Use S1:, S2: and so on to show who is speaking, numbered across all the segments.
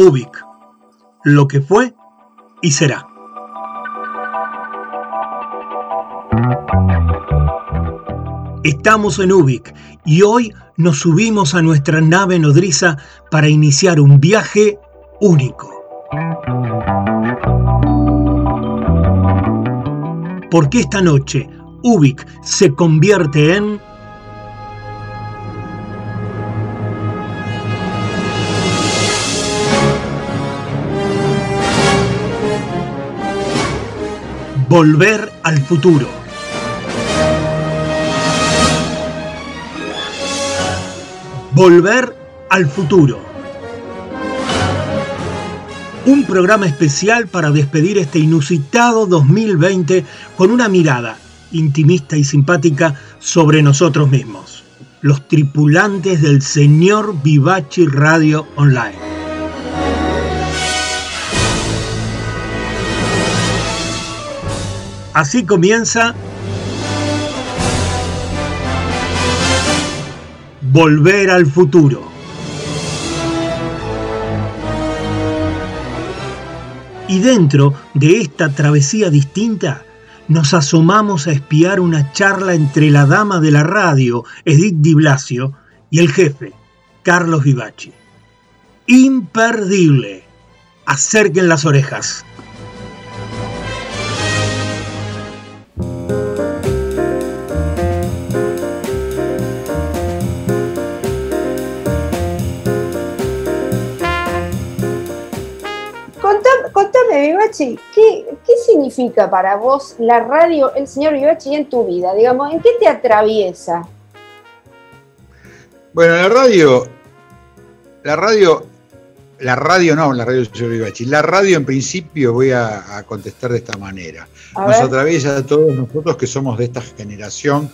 S1: Ubik, lo que fue y será. Estamos en Ubik y hoy nos subimos a nuestra nave nodriza para iniciar un viaje único. Porque esta noche Ubik se convierte en Volver al futuro. Volver al futuro. Un programa especial para despedir este inusitado 2020 con una mirada intimista y simpática sobre nosotros mismos, los tripulantes del señor Vivachi Radio Online. Así comienza Volver al futuro. Y dentro de esta travesía distinta, nos asomamos a espiar una charla entre la dama de la radio, Edith Di Blasio, y el jefe, Carlos Vivaci. Imperdible. Acerquen las orejas.
S2: ¿Qué, significa para vos la radio, el señor Vivachi, en tu vida? Digamos, ¿en qué te atraviesa?
S3: Bueno, la radio, la radio, la radio no, la radio del señor Vivachi. La radio en principio voy a, contestar de esta manera. Nos atraviesa a todos nosotros que somos de esta generación,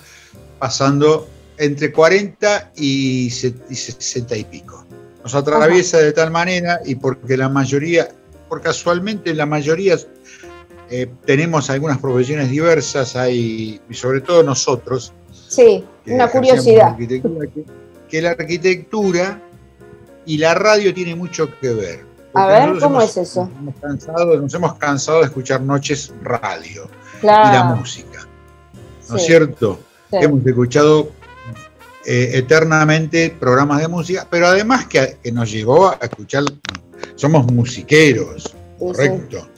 S3: pasando entre 40 y 60 y pico. Nos atraviesa de tal manera y porque la mayoría porque casualmente la mayoría eh, tenemos algunas profesiones diversas, hay, y sobre todo nosotros.
S2: Sí, una curiosidad.
S3: Que, la arquitectura y la radio tiene mucho que ver.
S2: A ver, ¿cómo es eso?
S3: Nos hemos, cansado, nos hemos cansado de escuchar noches radio y la música. ¿No es cierto? Hemos escuchado eh, eternamente programas de música, pero además que, que, nos llevó a escuchar somos musiqueros, correcto.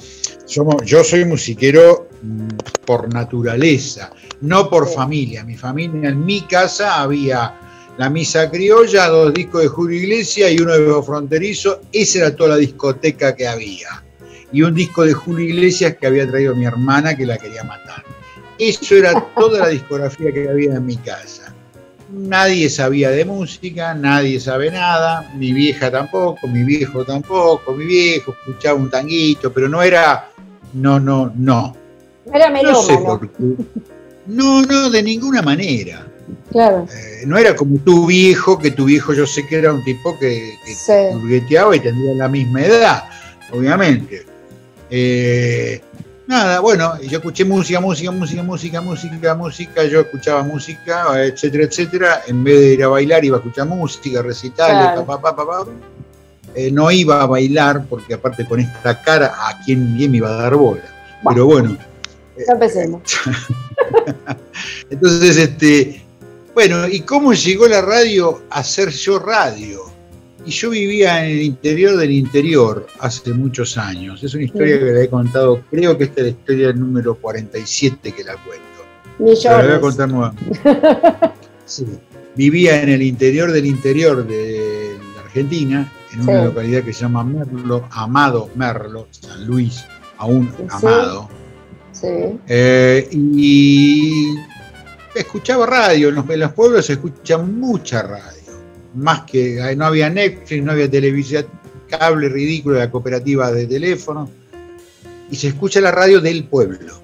S3: Somos, yo soy musiquero mm, por naturaleza, no por familia. Mi familia, en mi casa había la misa criolla, dos discos de Julio Iglesias y uno de Bebo Fronterizo. Esa era toda la discoteca que había. Y un disco de Julio Iglesias que había traído mi hermana que la quería matar. Eso era toda la discografía que había en mi casa nadie sabía de música, nadie sabe nada, mi vieja tampoco, mi viejo tampoco, mi viejo escuchaba un tanguito, pero no era, no, no, no.
S2: Era melómano.
S3: No, no, de ninguna manera. Claro. Eh, no era como tu viejo, que tu viejo yo sé que era un tipo que, que y tendría la misma edad, obviamente. Eh, Nada, bueno, yo escuché música, música, música, música, música, música, yo escuchaba música, etcétera, etcétera. En vez de ir a bailar, iba a escuchar música, recitales, papá, papá, eh, no iba a bailar, porque aparte con esta cara, ¿a quién bien me iba a dar bola? Pero bueno.
S2: Ya empecemos.
S3: Entonces, este, bueno, ¿y cómo llegó la radio a ser yo radio? Y yo vivía en el interior del interior hace muchos años. Es una historia que le he contado, creo que esta es la historia número 47 que la cuento.
S2: Millones. la
S3: voy a contar nuevamente. Sí. Vivía en el interior del interior de la Argentina, en una localidad que se llama Merlo, Amado Merlo, San Luis, aún Amado. Sí. Eh, y escuchaba radio, en los, en los pueblos se escucha mucha radio más que no había Netflix, no había televisión, cable ridículo de la cooperativa de teléfono, y se escucha la radio del pueblo.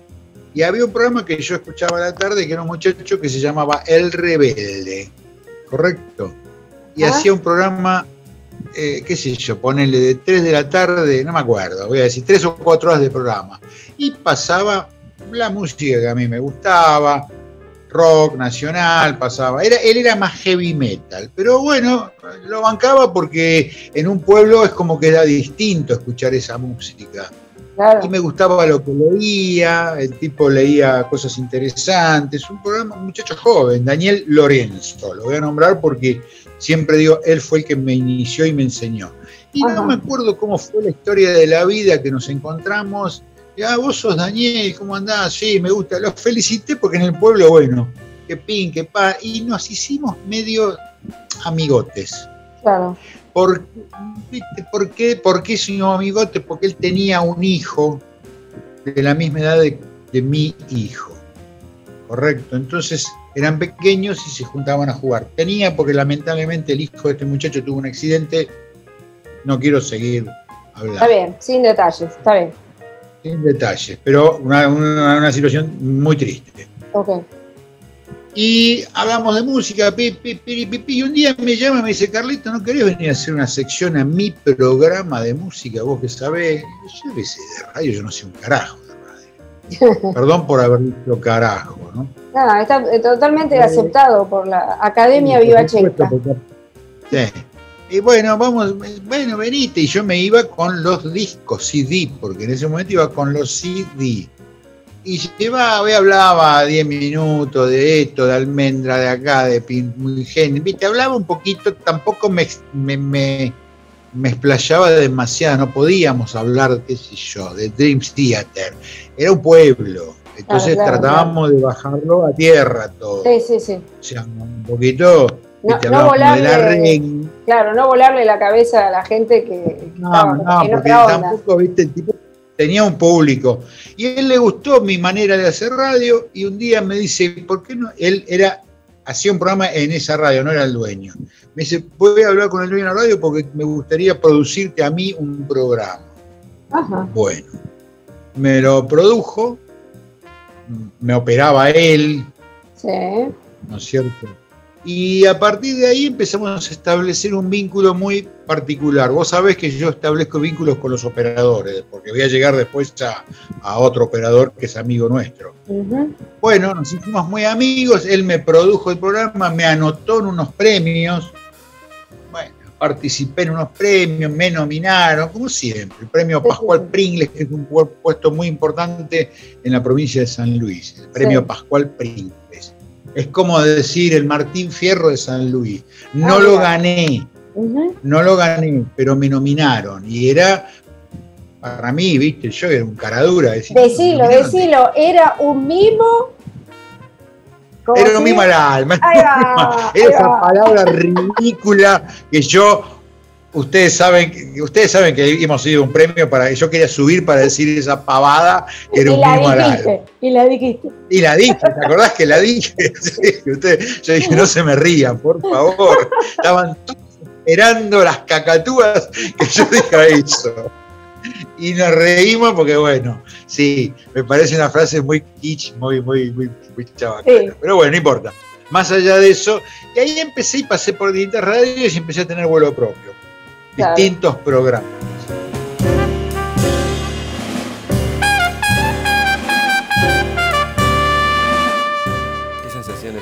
S3: Y había un programa que yo escuchaba a la tarde, que era un muchacho que se llamaba El Rebelde, ¿correcto? Y ah. hacía un programa, eh, qué sé yo, ponele de 3 de la tarde, no me acuerdo, voy a decir 3 o 4 horas de programa. Y pasaba la música que a mí me gustaba, rock nacional, pasaba. Era, él era más heavy metal, pero bueno, lo bancaba porque en un pueblo es como que era distinto escuchar esa música. Y me gustaba lo que leía, el tipo leía cosas interesantes, un programa, un muchacho joven, Daniel Lorenzo, lo voy a nombrar porque siempre digo, él fue el que me inició y me enseñó. Y no me acuerdo cómo fue la historia de la vida que nos encontramos. Ya, vos sos Daniel, ¿cómo andás? Sí, me gusta. Los felicité porque en el pueblo, bueno, que pin, que pa. Y nos hicimos medio amigotes. Claro. ¿Por, ¿por qué, ¿Por qué amigote? Porque él tenía un hijo de la misma edad de, mi hijo. Correcto. Entonces eran pequeños y se juntaban a jugar. Tenía porque lamentablemente el hijo de este muchacho tuvo un accidente. No quiero seguir hablando.
S2: Está bien, sin detalles, está bien.
S3: Sin detalles, pero una, una situación muy triste. Ok. Y hablamos de música, pi, y un día me llama y me dice, Carlito, ¿no querés venir a hacer una sección a mi programa de música? Vos que sabés, yo qué sé, de radio yo no sé un carajo de radio. Perdón por haber dicho carajo, ¿no?
S2: No, está totalmente aceptado por la Academia Viva Checa.
S3: Sí. Y bueno, vamos, bueno, venite. Y yo me iba con los discos CD, porque en ese momento iba con los CD y llevaba, hoy hablaba 10 minutos de esto, de almendra, de acá, de Pingen, viste, hablaba un poquito, tampoco me, me, me, explayaba demasiado, no podíamos hablar, qué sé yo, de Dream Theater, era un pueblo, entonces tratábamos de bajarlo a tierra todo.
S2: Sí, sí, sí.
S3: O sea, un poquito,
S2: no, no volarle, Claro, no volarle la cabeza a la gente que,
S3: no, no, porque tampoco, viste, el tipo tenía un público. Y a él le gustó mi manera de hacer radio y un día me dice, ¿por qué no? Él era, hacía un programa en esa radio, no era el dueño. Me dice, voy a hablar con el dueño de la radio porque me gustaría producirte a mí un programa. Bueno, me lo produjo, me operaba él, sí. ¿no es cierto? Y a partir de ahí empezamos a establecer un vínculo muy particular. Vos sabés que yo establezco vínculos con los operadores, porque voy a llegar después a, otro operador que es amigo nuestro. Bueno, nos hicimos muy amigos, él me produjo el programa, me anotó en unos premios. Bueno, participé en unos premios, me nominaron, como siempre. El premio Pascual Pringles, que es un puesto muy importante en la provincia de San Luis. El premio Pascual Pringles es como decir el Martín Fierro de San Luis. No ah, lo gané, no lo gané, pero me nominaron. Y era, para mí, viste, yo era un caradura.
S2: decilo, decilo, era un mimo.
S3: Era un mimo al alma. Esa palabra ridícula que yo ustedes saben, ustedes saben que hemos sido un premio para que yo quería subir para decir esa pavada que era un mimo
S2: al Y la dijiste.
S3: Y la dije, ¿te acordás que la dije? yo dije, no se me rían, por favor. Estaban todos esperando las cacatúas que yo diga eso. Y nos reímos porque, bueno, sí, me parece una frase muy kitsch, muy, muy, muy, muy Pero bueno, no importa. Más allá de eso, y ahí empecé y pasé por distintas radios y empecé a tener vuelo propio distintos programas.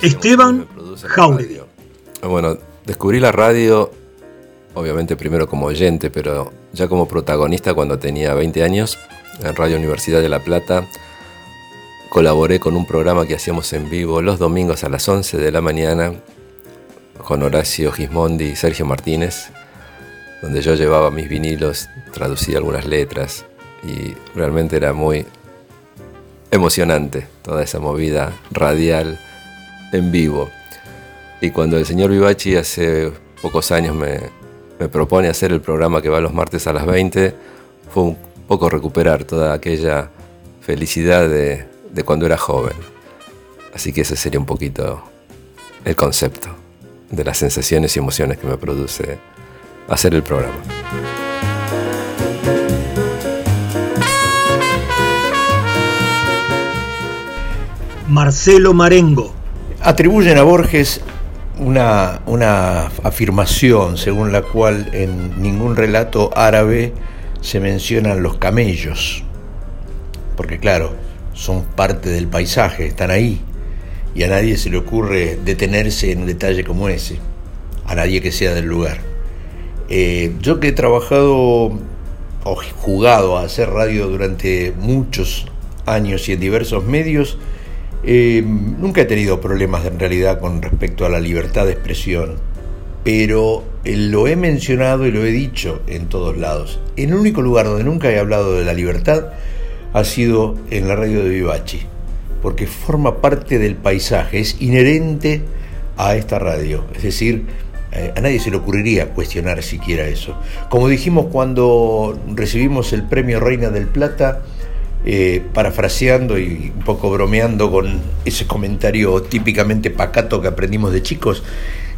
S1: Esteban Jauregui.
S4: Bueno, descubrí la radio, obviamente primero como oyente, pero ya como protagonista cuando tenía 20 años, en Radio Universidad de La Plata. Colaboré con un programa que hacíamos en vivo los domingos a las 11 de la mañana con Horacio Gismondi y Sergio Martínez donde yo llevaba mis vinilos, traducía algunas letras y realmente era muy emocionante toda esa movida radial en vivo. Y cuando el señor Vivachi hace pocos años me, propone hacer el programa que va los martes a las 20, fue un poco recuperar toda aquella felicidad de, de cuando era joven. Así que ese sería un poquito el concepto de las sensaciones y emociones que me produce hacer el programa.
S1: Marcelo Marengo.
S5: Atribuyen a Borges una, una, afirmación según la cual en ningún relato árabe se mencionan los camellos, porque claro, son parte del paisaje, están ahí. y a nadie se le ocurre detenerse en un detalle como ese, a nadie que sea del lugar. Eh, yo que he trabajado o jugado a hacer radio durante muchos años y en diversos medios, eh, nunca he tenido problemas en realidad con respecto a la libertad de expresión, pero eh, lo he mencionado y lo he dicho en todos lados. El único lugar donde nunca he hablado de la libertad ha sido en la radio de Vivachi, porque forma parte del paisaje, es inherente a esta radio, es decir, eh, a nadie se le ocurriría cuestionar siquiera eso. Como dijimos cuando recibimos el premio Reina del Plata, eh, parafraseando y un poco bromeando con ese comentario típicamente pacato que aprendimos de chicos,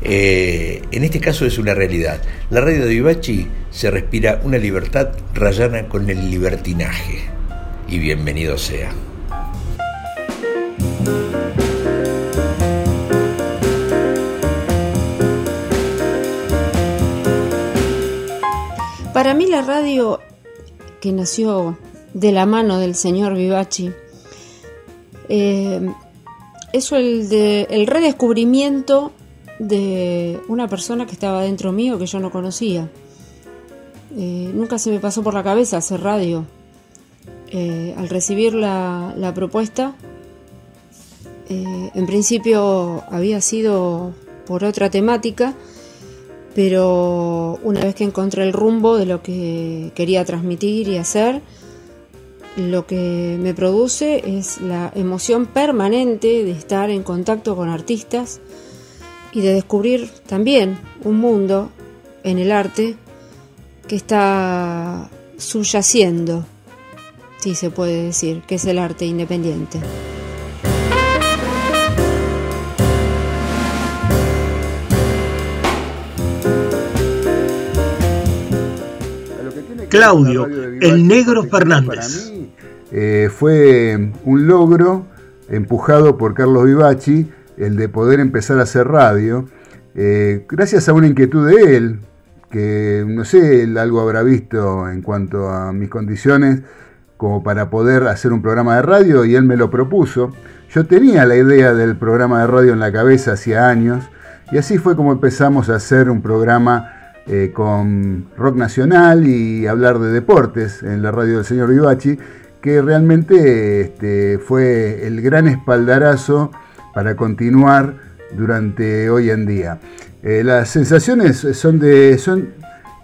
S5: eh, en este caso es una realidad. La radio de Vivachi se respira una libertad rayana con el libertinaje. Y bienvenido sea.
S2: Para mí la radio que nació de la mano del señor Vivachi eh, es el, de, el redescubrimiento de una persona que estaba dentro mío que yo no conocía. Eh, nunca se me pasó por la cabeza hacer radio. Eh, al recibir la, la propuesta, en principio había sido por otra temática, pero una vez que encontré el rumbo de lo que quería transmitir y hacer, lo que me produce es la emoción permanente de estar en contacto con artistas y de descubrir también un mundo en el arte que está subyaciendo, si se puede decir, que es el arte independiente.
S1: Claudio, el negro Fernández.
S6: Eh, fue un logro empujado por Carlos Vivachi, el de poder empezar a hacer radio, eh, gracias a una inquietud de él, que no sé, él algo habrá visto en cuanto a mis condiciones como para poder hacer un programa de radio y él me lo propuso. Yo tenía la idea del programa de radio en la cabeza hacía años y así fue como empezamos a hacer un programa eh, con rock nacional y hablar de deportes en la radio del señor Vivachi, que realmente este, fue el gran espaldarazo para continuar durante hoy en día. Eh, las sensaciones son de, son,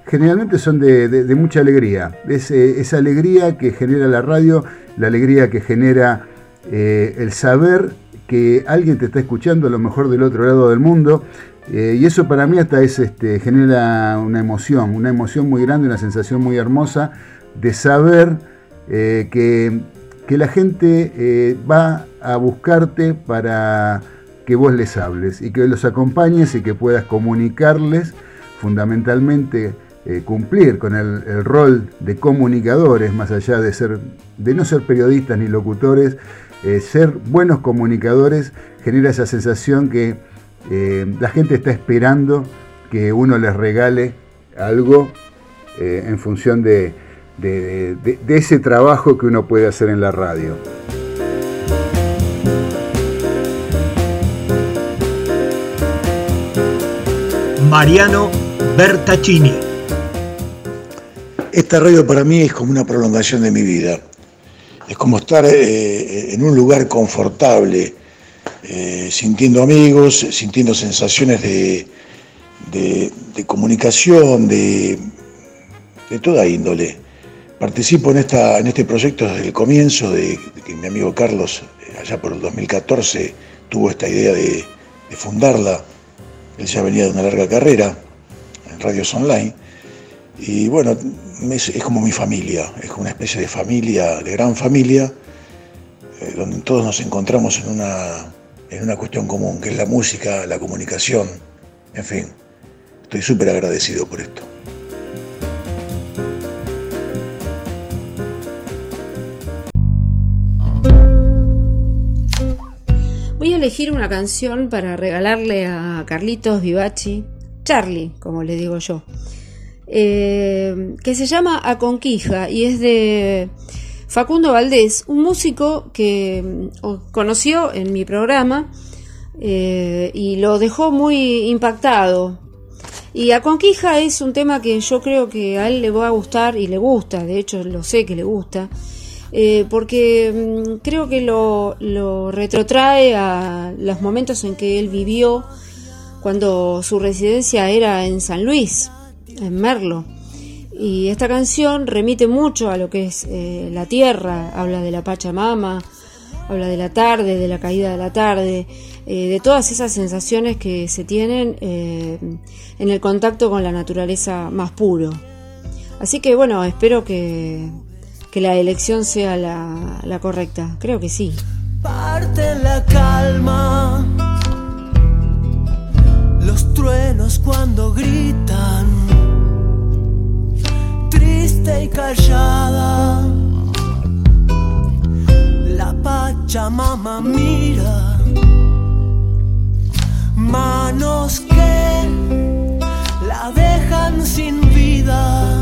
S6: generalmente son de, mucha alegría. Es, eh, esa alegría que genera la radio, la alegría que genera el saber que alguien te está escuchando a lo mejor del otro lado del mundo eh, y eso para mí hasta es, este, genera una emoción, una emoción muy grande, una sensación muy hermosa de saber eh, que, la gente eh, va a buscarte para que vos les hables y que los acompañes y que puedas comunicarles fundamentalmente cumplir con el, rol de comunicadores, más allá de, ser, de no ser periodistas ni locutores, ser buenos comunicadores genera esa sensación que eh, la gente está esperando que uno les regale algo eh, en función de, ese trabajo que uno puede hacer en la radio.
S1: Mariano Bertaccini.
S7: Esta radio para mí es como una prolongación de mi vida. Es como estar eh, en un lugar confortable, eh, sintiendo amigos, sintiendo sensaciones de, comunicación, de, toda índole. Participo en, esta, en este proyecto desde el comienzo, de, que mi amigo Carlos, eh, allá por el 2014, tuvo esta idea de, fundarla. Él ya venía de una larga carrera en radios online. Y bueno, es, como mi familia, es como una especie de familia, de gran familia, eh, donde todos nos encontramos en una, en una cuestión común, que es la música, la comunicación, en fin. Estoy súper agradecido por esto.
S2: Voy a elegir una canción para regalarle a Carlitos Vivachi, Charlie, como le digo yo, eh, que se llama A Conquija y es de Facundo Valdés, un músico que mm, conoció en mi programa eh, y lo dejó muy impactado. Y a Conquija es un tema que yo creo que a él le va a gustar y le gusta, de hecho lo sé que le gusta, eh, porque mm, creo que lo retrotrae a los momentos en que él vivió cuando su residencia era en San Luis, en Merlo. Y esta canción remite mucho a lo que es eh, la tierra, habla de la Pachamama, habla de la tarde, de la caída de la tarde, eh, de todas esas sensaciones que se tienen eh, en el contacto con la naturaleza más puro. Así que bueno, espero que, que la elección sea la, la correcta. Creo que sí.
S8: Parte la calma, los truenos cuando gritan, triste y callada. Pachamama mira, manos que la dejan sin vida,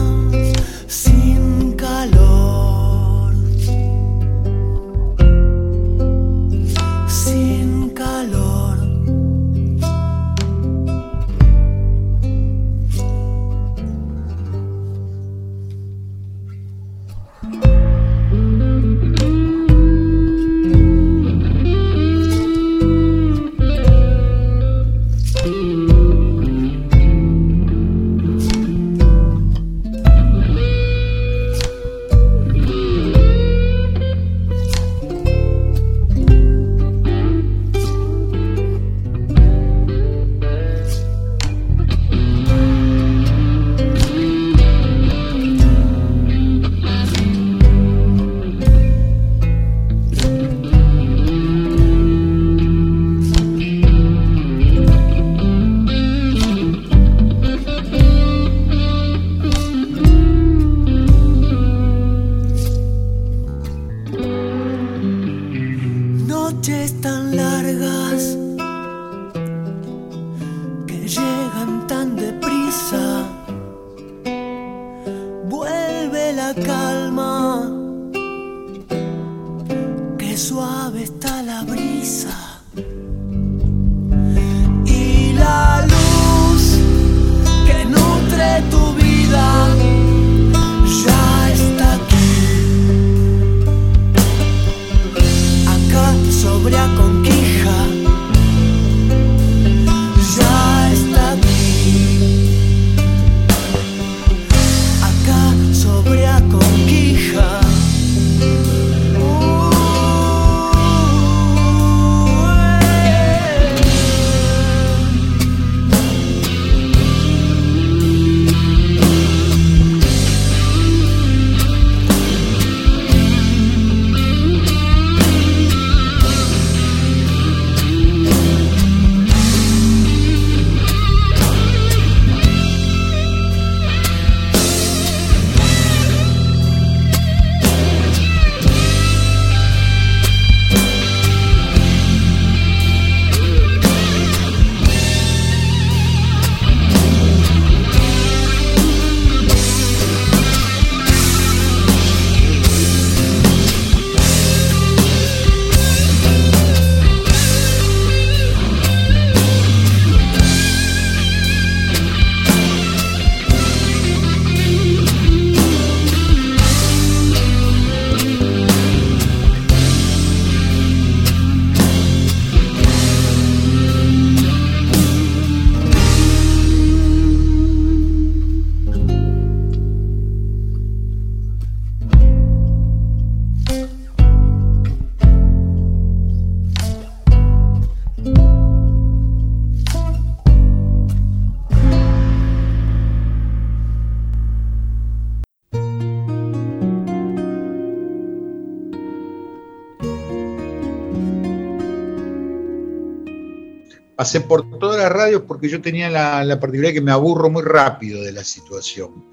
S3: pasé por todas las radios porque yo tenía la, particularidad que me aburro muy rápido de la situación.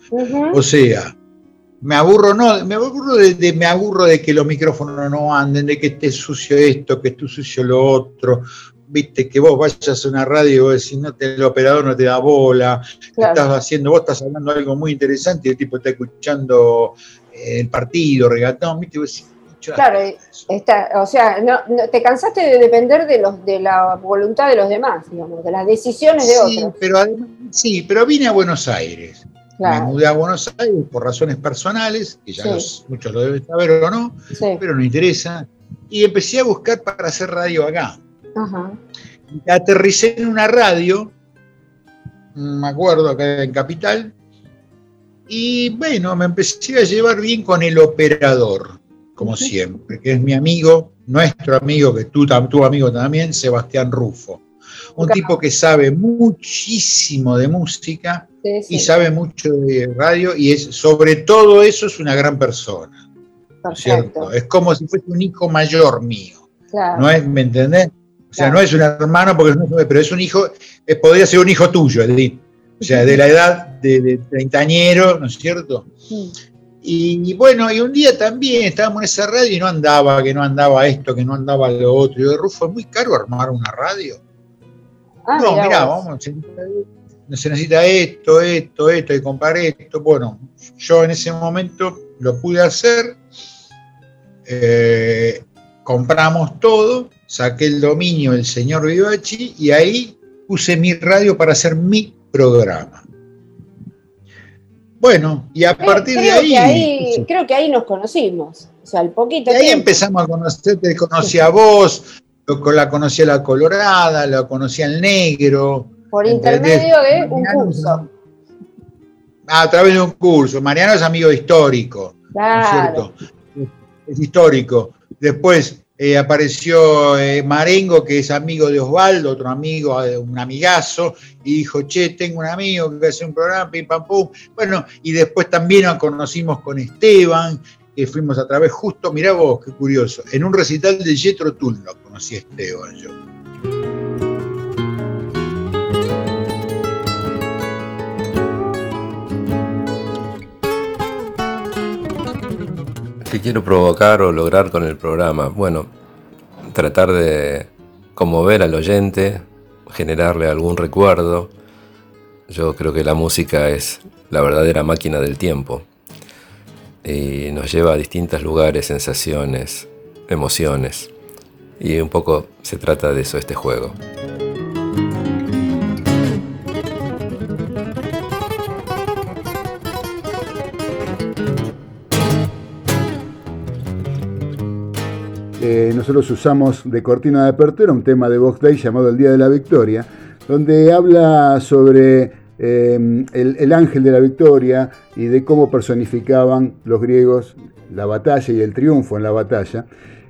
S3: O sea, me aburro, no, me aburro de, me aburro de que los micrófonos no anden, de que esté sucio esto, que esté sucio lo otro. Viste, que vos vayas a una radio y vos decís, no te, el operador no te da bola, estás haciendo, vos estás hablando algo muy interesante y el tipo está escuchando eh, el partido, regatón, viste, vos decís,
S2: Claro, está, o sea, no, te cansaste de depender de los de la voluntad de los demás, digamos, de las decisiones de
S3: sí,
S2: otros.
S3: Pero sí, pero vine a Buenos Aires. Me mudé a Buenos Aires por razones personales, que ya muchos lo deben saber o no, pero no interesa. Y empecé a buscar para hacer radio acá. Ajá. Aterricé en una radio, me acuerdo, acá en Capital, y bueno, me empecé a llevar bien con el operador, como siempre, que es mi amigo, nuestro amigo, que tú, tu amigo también, Sebastián Rufo. Un tipo que sabe muchísimo de música y sabe mucho de radio y es sobre todo eso es una gran persona. ¿cierto? Es como si fuese un hijo mayor mío. No es, ¿me entendés? O sea, no es un hermano, porque pero es un hijo, eh, podría ser un hijo tuyo, Edith. O sea, de la edad de, treintañero, ¿no es cierto? Y, bueno, y un día también estábamos en esa radio y no andaba, que no andaba esto, que no andaba lo otro. Y yo, Rufo, es muy caro armar una radio. Ah, no, mirá, vamos, se necesita esto, esto, esto, y comprar esto. Bueno, yo en ese momento lo pude hacer, eh, compramos todo, saqué el dominio del señor Vivachi y ahí puse mi radio para hacer mi programa. Bueno, y a partir de
S2: ahí, Creo que ahí nos conocimos. O sea, el poquito.
S3: Y ahí empezamos a conocerte, te conocí a vos, la conocí a la Colorada, la conocí al Negro.
S2: Por intermedio de un curso.
S3: a través de un curso. Mariano es amigo histórico. Claro. es, es histórico. Después, eh, apareció eh, Marengo, que es amigo de Osvaldo, otro amigo, eh, un amigazo, y dijo, che, tengo un amigo que hace un programa, pim, pam, pum. Bueno, y después también nos conocimos con Esteban, que fuimos a través justo, mirá vos, qué curioso, en un recital de Jetro Tull lo conocí a Esteban yo.
S4: ¿Qué quiero provocar o lograr con el programa? Bueno, tratar de conmover al oyente, generarle algún recuerdo. Yo creo que la música es la verdadera máquina del tiempo y nos lleva a distintos lugares, sensaciones, emociones. Y un poco se trata de eso este juego.
S6: Eh, nosotros usamos de cortina de apertura un tema de Vox Day llamado El Día de la Victoria, donde habla sobre em, el, ángel de la victoria y de cómo personificaban los griegos la batalla y el triunfo en la batalla.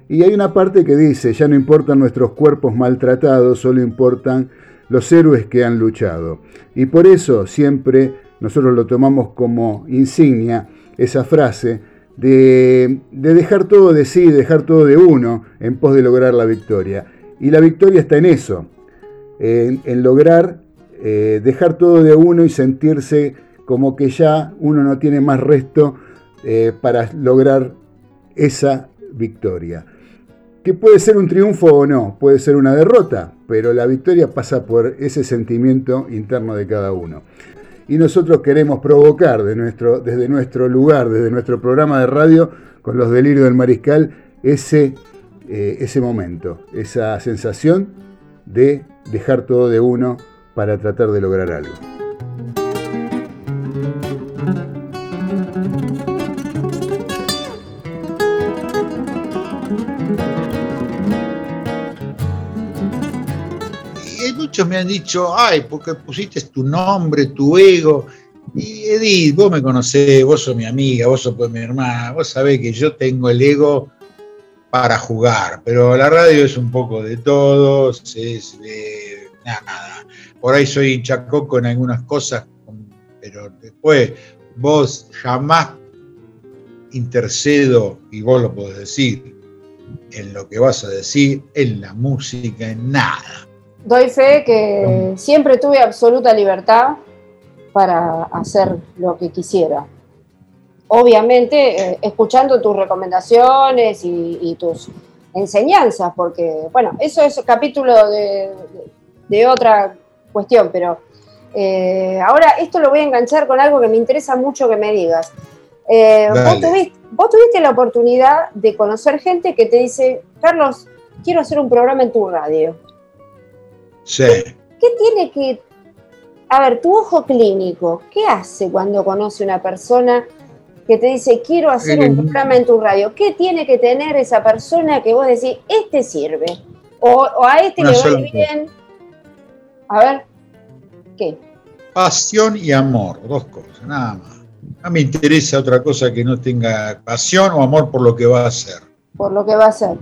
S6: Y hay una parte que dice, ya no importan nuestros cuerpos maltratados, solo importan los héroes que han luchado. Y por eso siempre nosotros lo tomamos como insignia esa frase de, dejar todo de sí, dejar todo de uno en pos de lograr la victoria. Y la victoria está en eso, en, lograr eh, dejar todo de uno y sentirse como que ya uno no tiene más resto eh, para lograr esa victoria. Que puede ser un triunfo o no, puede ser una derrota, pero la victoria pasa por ese sentimiento interno de cada uno y nosotros queremos provocar de nuestro, desde nuestro lugar, desde nuestro programa de radio, con los delirios del mariscal, ese, eh, ese momento, esa sensación de dejar todo de uno para tratar de lograr algo.
S3: Me han dicho, ay, porque pusiste tu nombre, tu ego. Y Edith, vos me conocés, vos sos mi amiga, vos sos pues mi hermana, vos sabés que yo tengo el ego para jugar, pero la radio es un poco de todos, es de nada. Por ahí soy chacoco en algunas cosas, pero después vos jamás intercedo, y vos lo podés decir, en lo que vas a decir, en la música, en nada
S2: doy fe que siempre tuve absoluta libertad para hacer lo que quisiera. Obviamente, eh, escuchando tus recomendaciones y, tus enseñanzas, porque, bueno, eso es capítulo de, otra cuestión, pero eh, ahora esto lo voy a enganchar con algo que me interesa mucho que me digas.
S9: Eh, vos, tuviste, la oportunidad de conocer gente que te dice, Carlos, quiero hacer un programa en tu radio.
S3: Sí.
S9: ¿Qué tiene que... A ver, tu ojo clínico, ¿qué hace cuando conoce una persona que te dice, quiero hacer un programa en tu radio? ¿Qué tiene que tener esa persona que vos decís, este sirve? O, a este le va bien. A ver, ¿qué?
S3: Pasión y amor, dos cosas, nada más. No me interesa otra cosa que no tenga pasión o amor por lo que va a hacer.
S9: Por lo que va a hacer.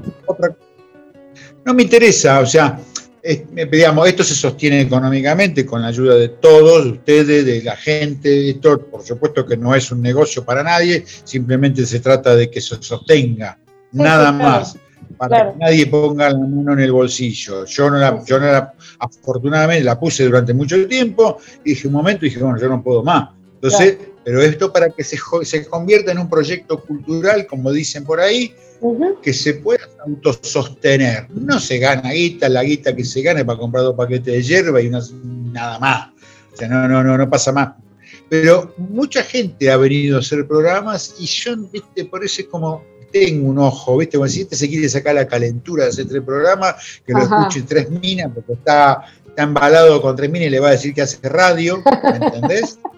S3: No me interesa, o sea, digamos, esto se sostiene económicamente con la ayuda de todos, ustedes, de la gente, esto por supuesto que no es un negocio para nadie, simplemente se trata de que se sostenga, nada más, para que nadie ponga la mano en el bolsillo. Yo no la, yo no la, afortunadamente la puse durante mucho tiempo, y dije un momento y dije, bueno, yo no puedo más. Entonces, pero esto para que se, se convierta en un proyecto cultural, como dicen por ahí, que se pueda autosostener. No se gana guita, la guita que se gane para comprar dos paquetes de hierba y nada más. O sea, no, no, no, no pasa más. Pero mucha gente ha venido a hacer programas y yo, viste, por eso es como tengo un ojo, ¿viste? Como si este se quiere sacar la calentura de hacer tres programas, que lo escuche tres minas, porque está, está embalado con tres minas y le va a decir que hace radio, ¿me entendés?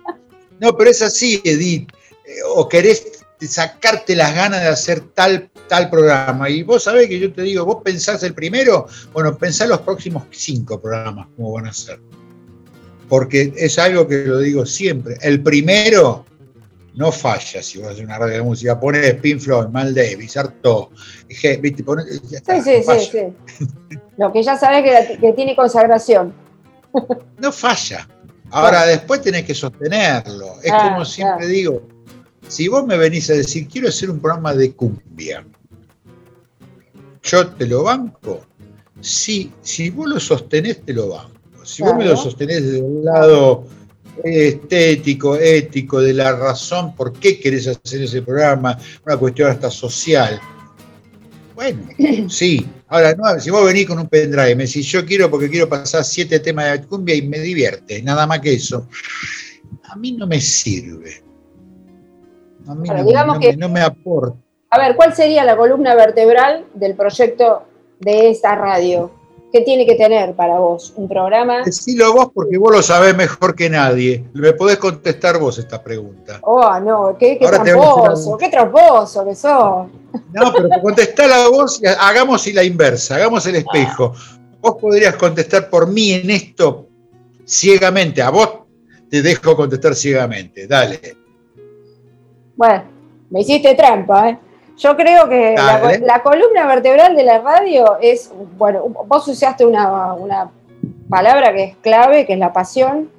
S3: No, pero es así, Edith. Eh, o querés sacarte las ganas de hacer tal, tal programa. Y vos sabés que yo te digo, vos pensás el primero, bueno, pensá los próximos cinco programas, cómo van a ser. Porque es algo que lo digo siempre. El primero no falla si vos haces una radio de música. Pones Pink Floyd, Mal Davis, Arto, ¿viste?
S9: sí, sí, sí, sí, Lo que ya sabés que, que tiene consagración.
S3: No falla. Ahora, después tenés que sostenerlo. Es ah, como siempre digo, si vos me venís a decir, quiero hacer un programa de cumbia, yo te lo banco. Si, si vos lo sostenés, te lo banco. Si vos me lo sostenés desde un lado estético, ético, de la razón por qué querés hacer ese programa, una cuestión hasta social. Bueno, sí. Ahora, no, si vos venís con un pendrive me decís, yo quiero porque quiero pasar siete temas de cumbia y me divierte, nada más que eso, a mí no me sirve. A mí no, me, aporta.
S9: A ver, ¿cuál sería la columna vertebral del proyecto de esta radio? ¿Qué tiene que tener para vos? ¿Un programa?
S3: Decilo vos porque vos lo sabés mejor que nadie. Me podés contestar vos esta pregunta.
S9: Oh, no, qué, qué tramposo, qué tramposo que sos.
S3: No, pero contestá la voz, hagamos la inversa, hagamos el espejo. Vos podrías contestar por mí en esto ciegamente. A vos te dejo contestar ciegamente. Dale.
S9: Bueno, me hiciste trampa, ¿eh? Yo creo que la, columna vertebral de la radio es, bueno, vos usaste una, palabra que es clave, que es la pasión.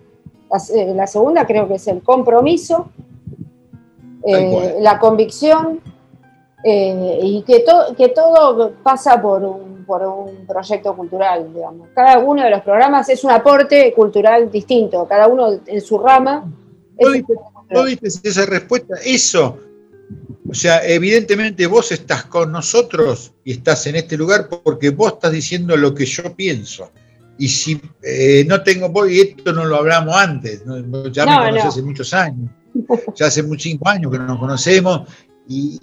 S9: La, segunda creo que es el compromiso, eh, la convicción, eh, y que, que todo pasa por un, por un proyecto cultural, digamos. Cada uno de los programas es un aporte cultural distinto, cada uno en su rama.
S3: ¿No viste esa respuesta? Eso. O sea, evidentemente vos estás con nosotros y estás en este lugar porque vos estás diciendo lo que yo pienso. Y si eh, no tengo vos, y esto no lo hablamos antes, ya me conoces hace muchos años, ya hace muchos cinco años que nos conocemos, y,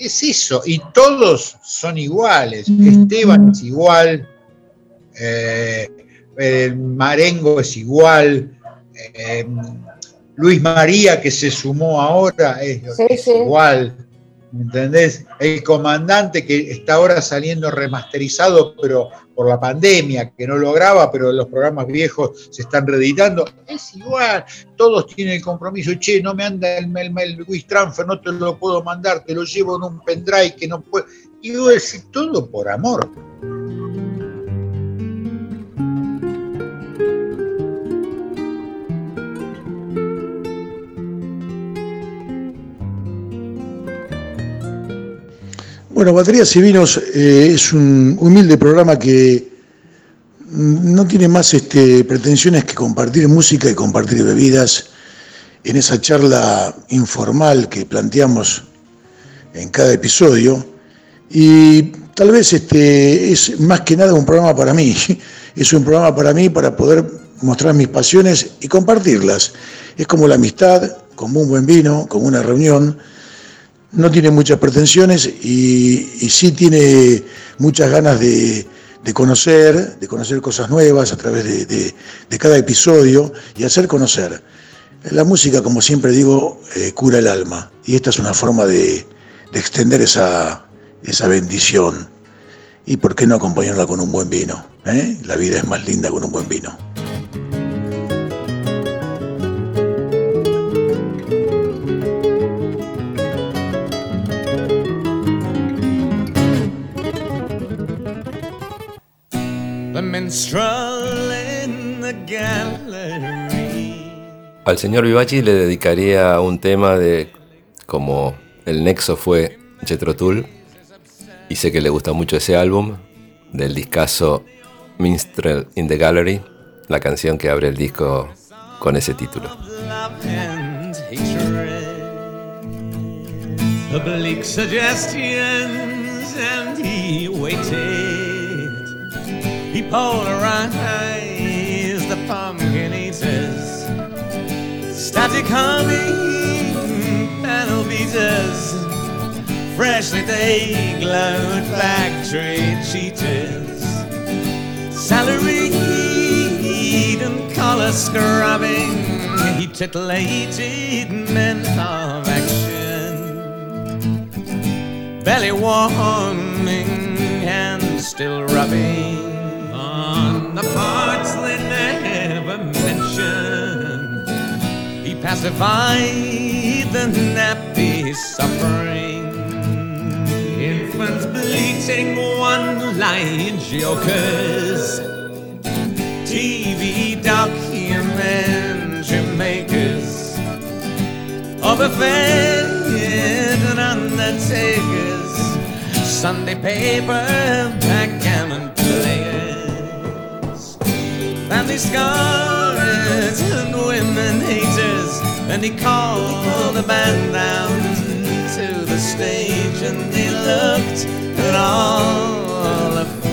S3: es eso, y todos son iguales. Esteban es igual, eh, el Marengo es igual, eh, Luis María que se sumó ahora es, igual. ¿Entendés? El comandante que está ahora saliendo remasterizado, pero por la pandemia, que no lo graba, pero los programas viejos se están reeditando, es igual, todos tienen el compromiso, che, no me anda el, el, el Transfer, no te lo puedo mandar, te lo llevo en un pendrive que no puedo. Y yo decir todo por amor.
S10: Bueno, Baterías y Vinos eh, es un humilde programa que no tiene más este, pretensiones que compartir música y compartir bebidas en esa charla informal que planteamos en cada episodio. Y tal vez este, es más que nada un programa para mí. Es un programa para mí para poder mostrar mis pasiones y compartirlas. Es como la amistad, como un buen vino, como una reunión no tiene muchas pretensiones y, sí tiene muchas ganas de, conocer, de conocer cosas nuevas a través de, cada episodio y hacer conocer. La música, como siempre digo, eh, cura el alma y esta es una forma de, extender esa, bendición. Y por qué no acompañarla con un buen vino. ¿eh? La vida es más linda con un buen vino.
S11: Al señor Vivachi le dedicaría un tema de como el nexo fue Jethro Tull y sé que le gusta mucho ese álbum del discazo Minstrel in the Gallery, la canción que abre el disco con ese título. He polarized the pumpkin eaters, static humming panel beaters, freshly they glowed factory cheaters, salaried and collar scrubbing, he titillated men of action, belly warming and still rubbing the parts they never mentioned. He pacified the nappy suffering. Infants bleating one-line jokers. TV documentary makers. Overfed and undertakers. Sunday paper backgammon family scars and women haters. And he called the band down to the stage and he looked at all the the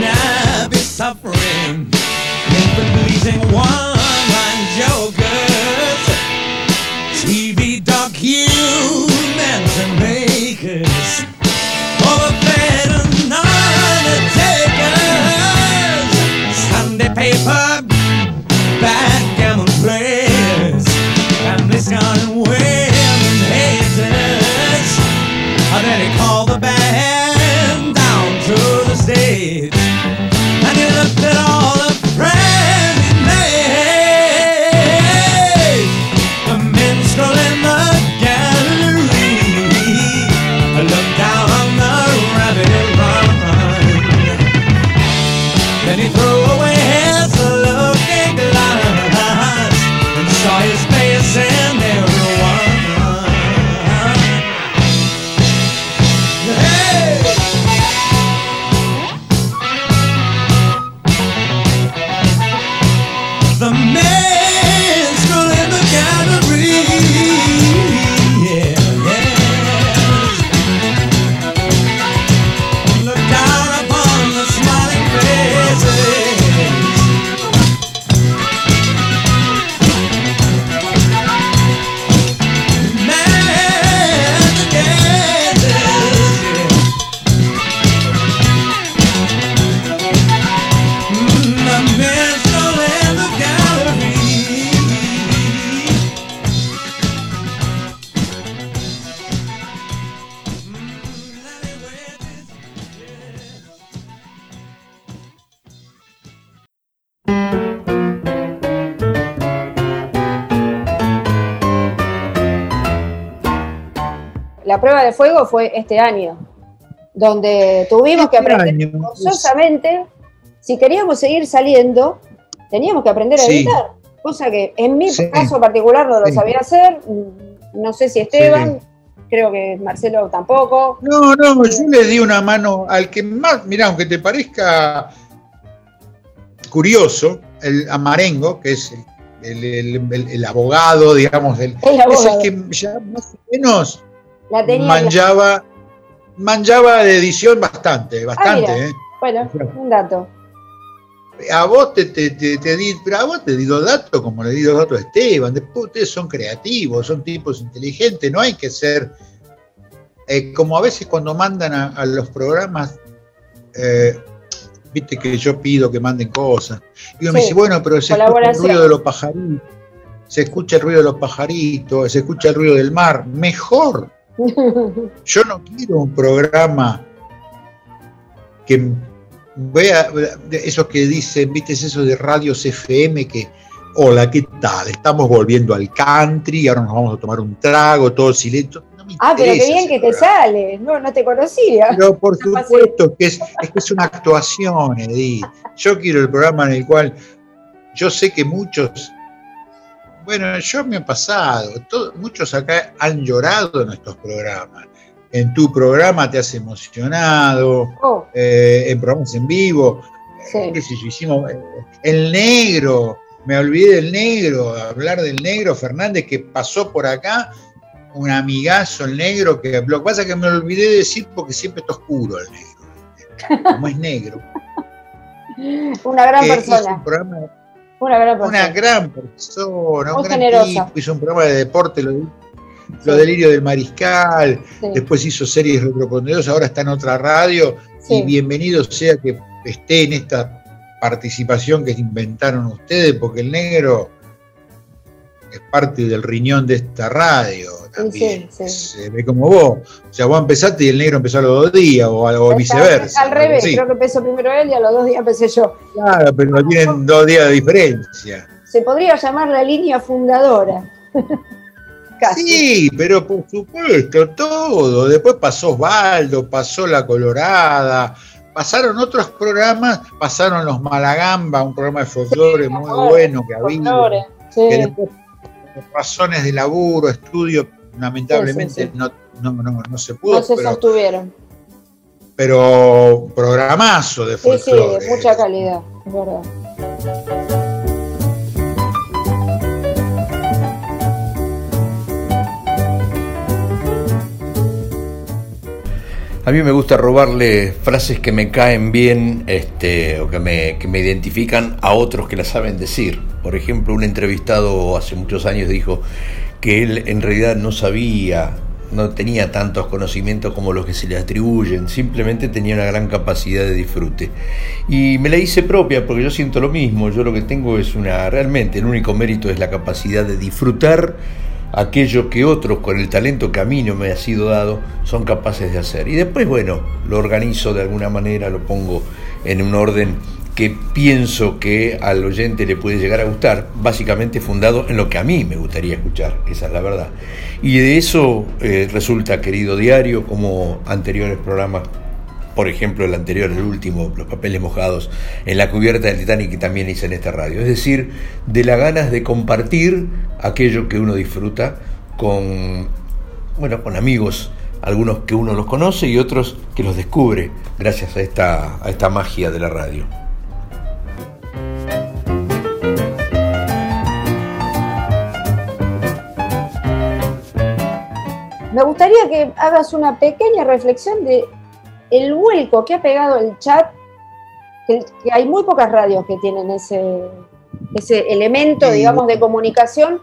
S11: not be suffering. Make the
S9: one. Fue este año, donde tuvimos que
S3: Este
S9: aprender
S3: año,
S9: forzosamente, si queríamos seguir saliendo, teníamos que aprender a
S3: Sí.
S9: editar. Cosa que en mi
S3: Sí.
S9: caso particular no lo
S3: Sí.
S9: sabía hacer, mm, no sé si Esteban, creo que Marcelo tampoco.
S3: No, no, yo le di una mano al que más, mirá, aunque te parezca curioso, el Amarengo, que es el, el- el- el abogado, digamos,
S9: El
S3: es
S9: abogado.
S3: el que ya más o menos
S9: La tenía.
S3: manjaba, manjaba de edición bastante, bastante,
S9: Ah, mira.
S3: ¿eh?
S9: Bueno, un dato.
S3: A vos te, te, te- te di, pero a vos te di dos datos como le di dos datos a Esteban. Después ustedes son creativos, son tipos inteligentes, no hay que ser. eh, como a veces cuando mandan a, a los programas, eh, viste que yo pido que manden cosas. Y uno me dice, bueno, pero se escucha el ruido de los pajaritos, se escucha el ruido de los pajaritos, se escucha el ruido del mar. Mejor. Yo no quiero un programa que vea esos que dicen, viste, es eso de radios FM que, hola, ¿qué tal? Estamos volviendo al country, ahora nos vamos a tomar un trago, todo silencio. No me
S9: Ah, pero qué bien que te sale. No, no te conocía.
S3: Pero por supuesto que es, es que es una actuación, Edith. Yo quiero el programa en el cual yo sé que muchos, bueno, yo me ha pasado, todo- muchos acá han llorado en estos programas. En tu programa te has emocionado,
S9: Oh,
S3: eh, en programas en vivo,
S9: sí.
S3: qué sé yo, hicimos eh, El Negro, me olvidé del negro, hablar del negro Fernández que pasó por acá, un amigazo el negro, que lo que pasa es que me olvidé de decir porque siempre está oscuro el negro, como es negro.
S9: una gran persona.
S3: Una gran persona. Una gran persona, un gran tipo, hizo un programa de deporte, lo, lo delirio del mariscal, después hizo series retroconderos, ahora está en otra radio, y bienvenido sea que esté en esta participación que inventaron ustedes, porque el negro es parte del riñón de esta radio también. Se ve como vos. O sea, vos empezaste y el negro empezó a los dos días, o, viceversa.
S9: Al revés, creo que empezó primero él y a los dos días empecé yo.
S3: Claro, pero tienen dos días de diferencia.
S9: Se podría llamar la línea fundadora.
S3: Sí, pero por supuesto, todo. Después pasó Osvaldo, pasó La Colorada, pasaron otros programas, pasaron los Malagamba, un programa de folclore muy bueno que había, que después, por razones de laburo, estudio, lamentablemente no, no, no, no, se pudo.
S9: No se pero, sostuvieron.
S3: Pero programazo de folclore.
S9: Sí, sí, de mucha calidad, es verdad.
S5: A mí me gusta robarle frases que me caen bien este, o que me, que me identifican a otros que las saben decir. Por ejemplo, un entrevistado hace muchos años dijo que él en realidad no sabía, no tenía tantos conocimientos como los que se le atribuyen, simplemente tenía una gran capacidad de disfrute. Y me la hice propia porque yo siento lo mismo, yo lo que tengo es una, realmente el único mérito es la capacidad de disfrutar aquello que otros con el talento que a mí no me ha sido dado son capaces de hacer. Y después, bueno, lo organizo de alguna manera, lo pongo en un orden que pienso que al oyente le puede llegar a gustar, básicamente fundado en lo que a mí me gustaría escuchar, esa es la verdad. Y de eso eh, resulta, querido diario, como anteriores programas por ejemplo el anterior, el último, Los papeles mojados, en la cubierta del Titanic que también hice en esta radio. Es decir, de las ganas de compartir aquello que uno disfruta con, bueno, con amigos, algunos que uno los conoce y otros que los descubre gracias a esta, a esta magia de la radio.
S9: Me gustaría que hagas una pequeña reflexión de el vuelco que ha pegado el chat, que, hay muy pocas radios que tienen ese, ese elemento, digamos, de comunicación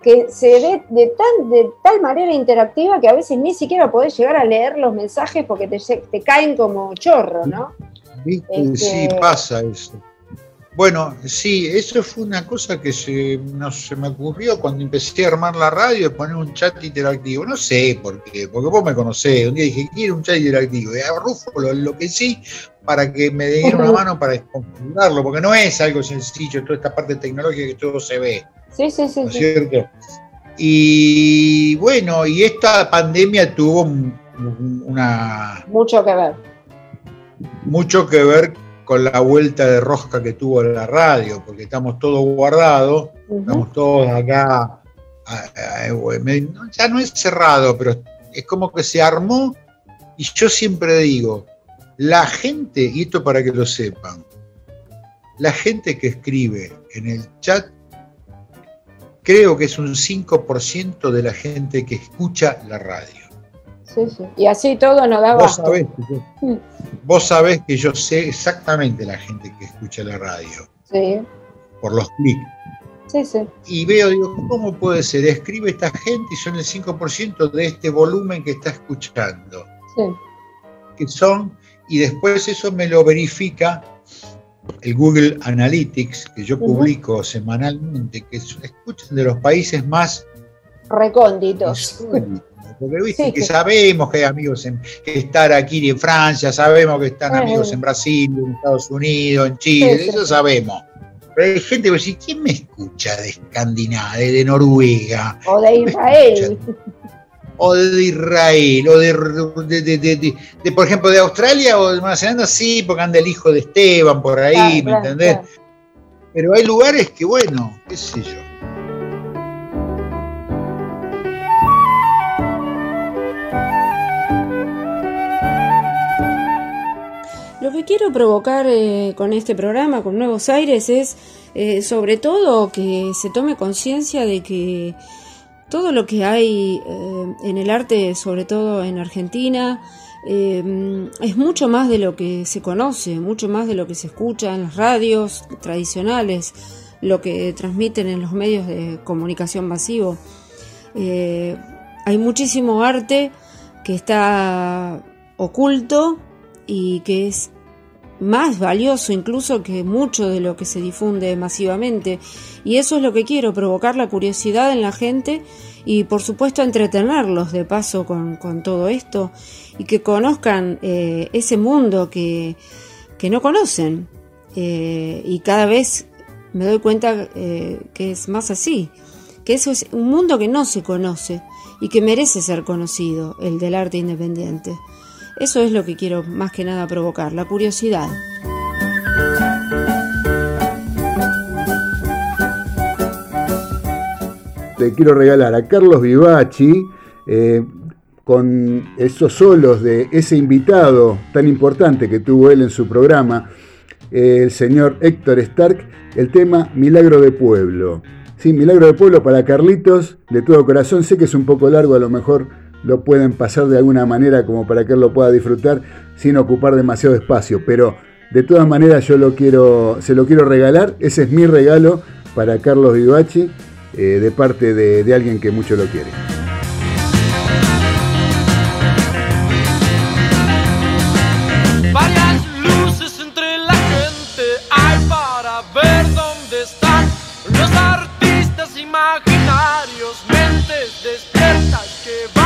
S9: que se ve de, tan, de tal manera interactiva que a veces ni siquiera podés llegar a leer los mensajes porque te, te caen como chorro, ¿no?
S3: Sí, este, pasa eso. Bueno, sí, eso fue una cosa que se, no, se me ocurrió cuando empecé a armar la radio, poner un chat interactivo. No sé por qué, porque vos me conocés. Un día dije, quiero un chat interactivo. Y a Rufo lo que sí para que me diera una mano para configurarlo, porque no es algo sencillo, toda esta parte tecnológica que todo se ve.
S9: Sí, sí, sí.
S3: ¿No es cierto? Y bueno, y esta pandemia tuvo una...
S9: Mucho que ver.
S3: Mucho que ver con la vuelta de rosca que tuvo la radio, porque estamos todos guardados, estamos todos acá, ya no es cerrado, pero es como que se armó, y yo siempre digo, la gente, y esto para que lo sepan, la gente que escribe en el chat, creo que es un 5% de la gente que escucha la radio.
S9: Y así todo nos da
S3: vos sabés, mm. vos sabés que yo sé exactamente la gente que escucha la radio.
S9: Sí.
S3: Por los clics.
S9: Sí, sí.
S3: Y veo, digo, ¿cómo puede ser? Escribe esta gente y son el 5% de este volumen que está escuchando.
S9: Sí.
S3: Que son, y después eso me lo verifica el Google Analytics, que yo publico semanalmente, que escuchan de los países más
S9: recónditos.
S3: Porque viste que sabemos que hay amigos en, que están aquí en Francia, sabemos que están amigos en Brasil, en Estados Unidos, en Chile, eso sabemos. Pero hay gente que dice, ¿quién me escucha de Escandinavia, de Noruega?
S9: O de Israel.
S3: O de Israel, o de, por ejemplo, de Australia o de Nueva Zelanda, sí, porque anda el hijo de Esteban por ahí, ¿me entendés? Pero hay lugares que, bueno, qué sé yo.
S2: Quiero provocar eh, con este programa, con Nuevos Aires, es eh, sobre todo que se tome conciencia de que todo lo que hay eh, en el arte, sobre todo en Argentina, es mucho más de lo que se conoce, mucho más de lo que se escucha en las radios tradicionales, lo que transmiten en los medios de comunicación masivo. hay muchísimo arte que está oculto y que es más valioso incluso que mucho de lo que se difunde masivamente. Y eso es lo que quiero, provocar la curiosidad en la gente y por supuesto entretenerlos de paso con, todo esto y que conozcan eh, ese mundo que, no conocen. Eh, y cada vez me doy cuenta eh, que es más así, que eso es un mundo que no se conoce y que merece ser conocido, el del arte independiente. Eso es lo que quiero más que nada provocar, la curiosidad.
S6: Le quiero regalar a Carlos Vivaci eh, con esos solos de ese invitado tan importante que tuvo él en su programa, el señor Héctor Stark, el tema Milagro de Pueblo. Sí, Milagro de Pueblo para Carlitos, de todo corazón. Sé que es un poco largo, a lo mejor lo pueden pasar de alguna manera como para que él lo pueda disfrutar sin ocupar demasiado espacio. Pero de todas maneras yo lo quiero, se lo quiero regalar. Ese es mi regalo para Carlos Vivachi eh, de parte de, de alguien que mucho lo quiere.
S12: Varias luces entre la gente hay para ver dónde están los artistas imaginarios, mentes despiertas que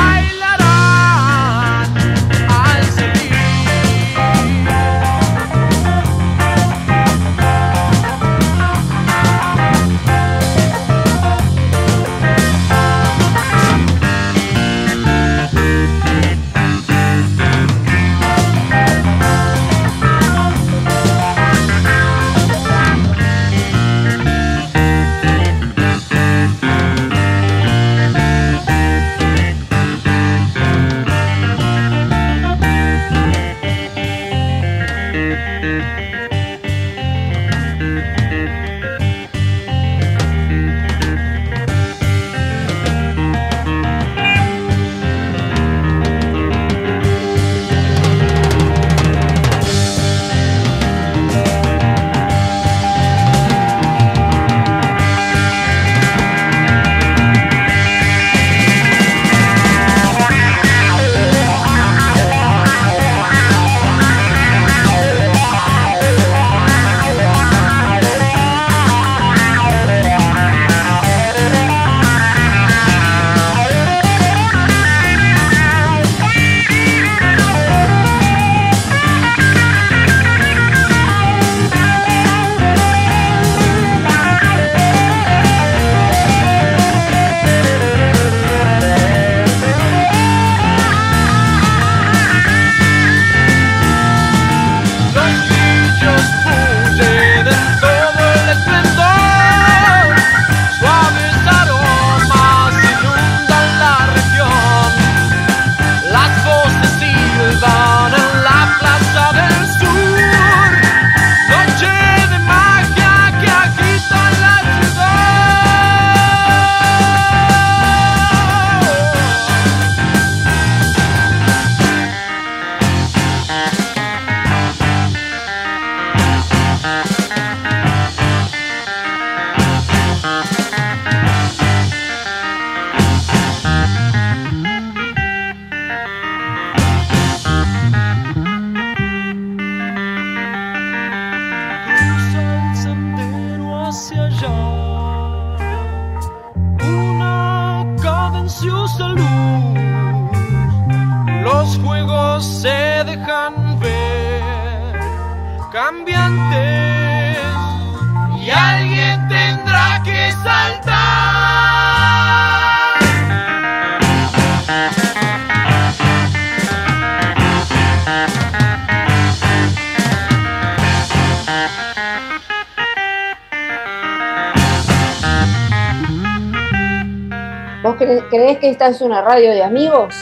S9: ¿Crees que esta es una radio de amigos?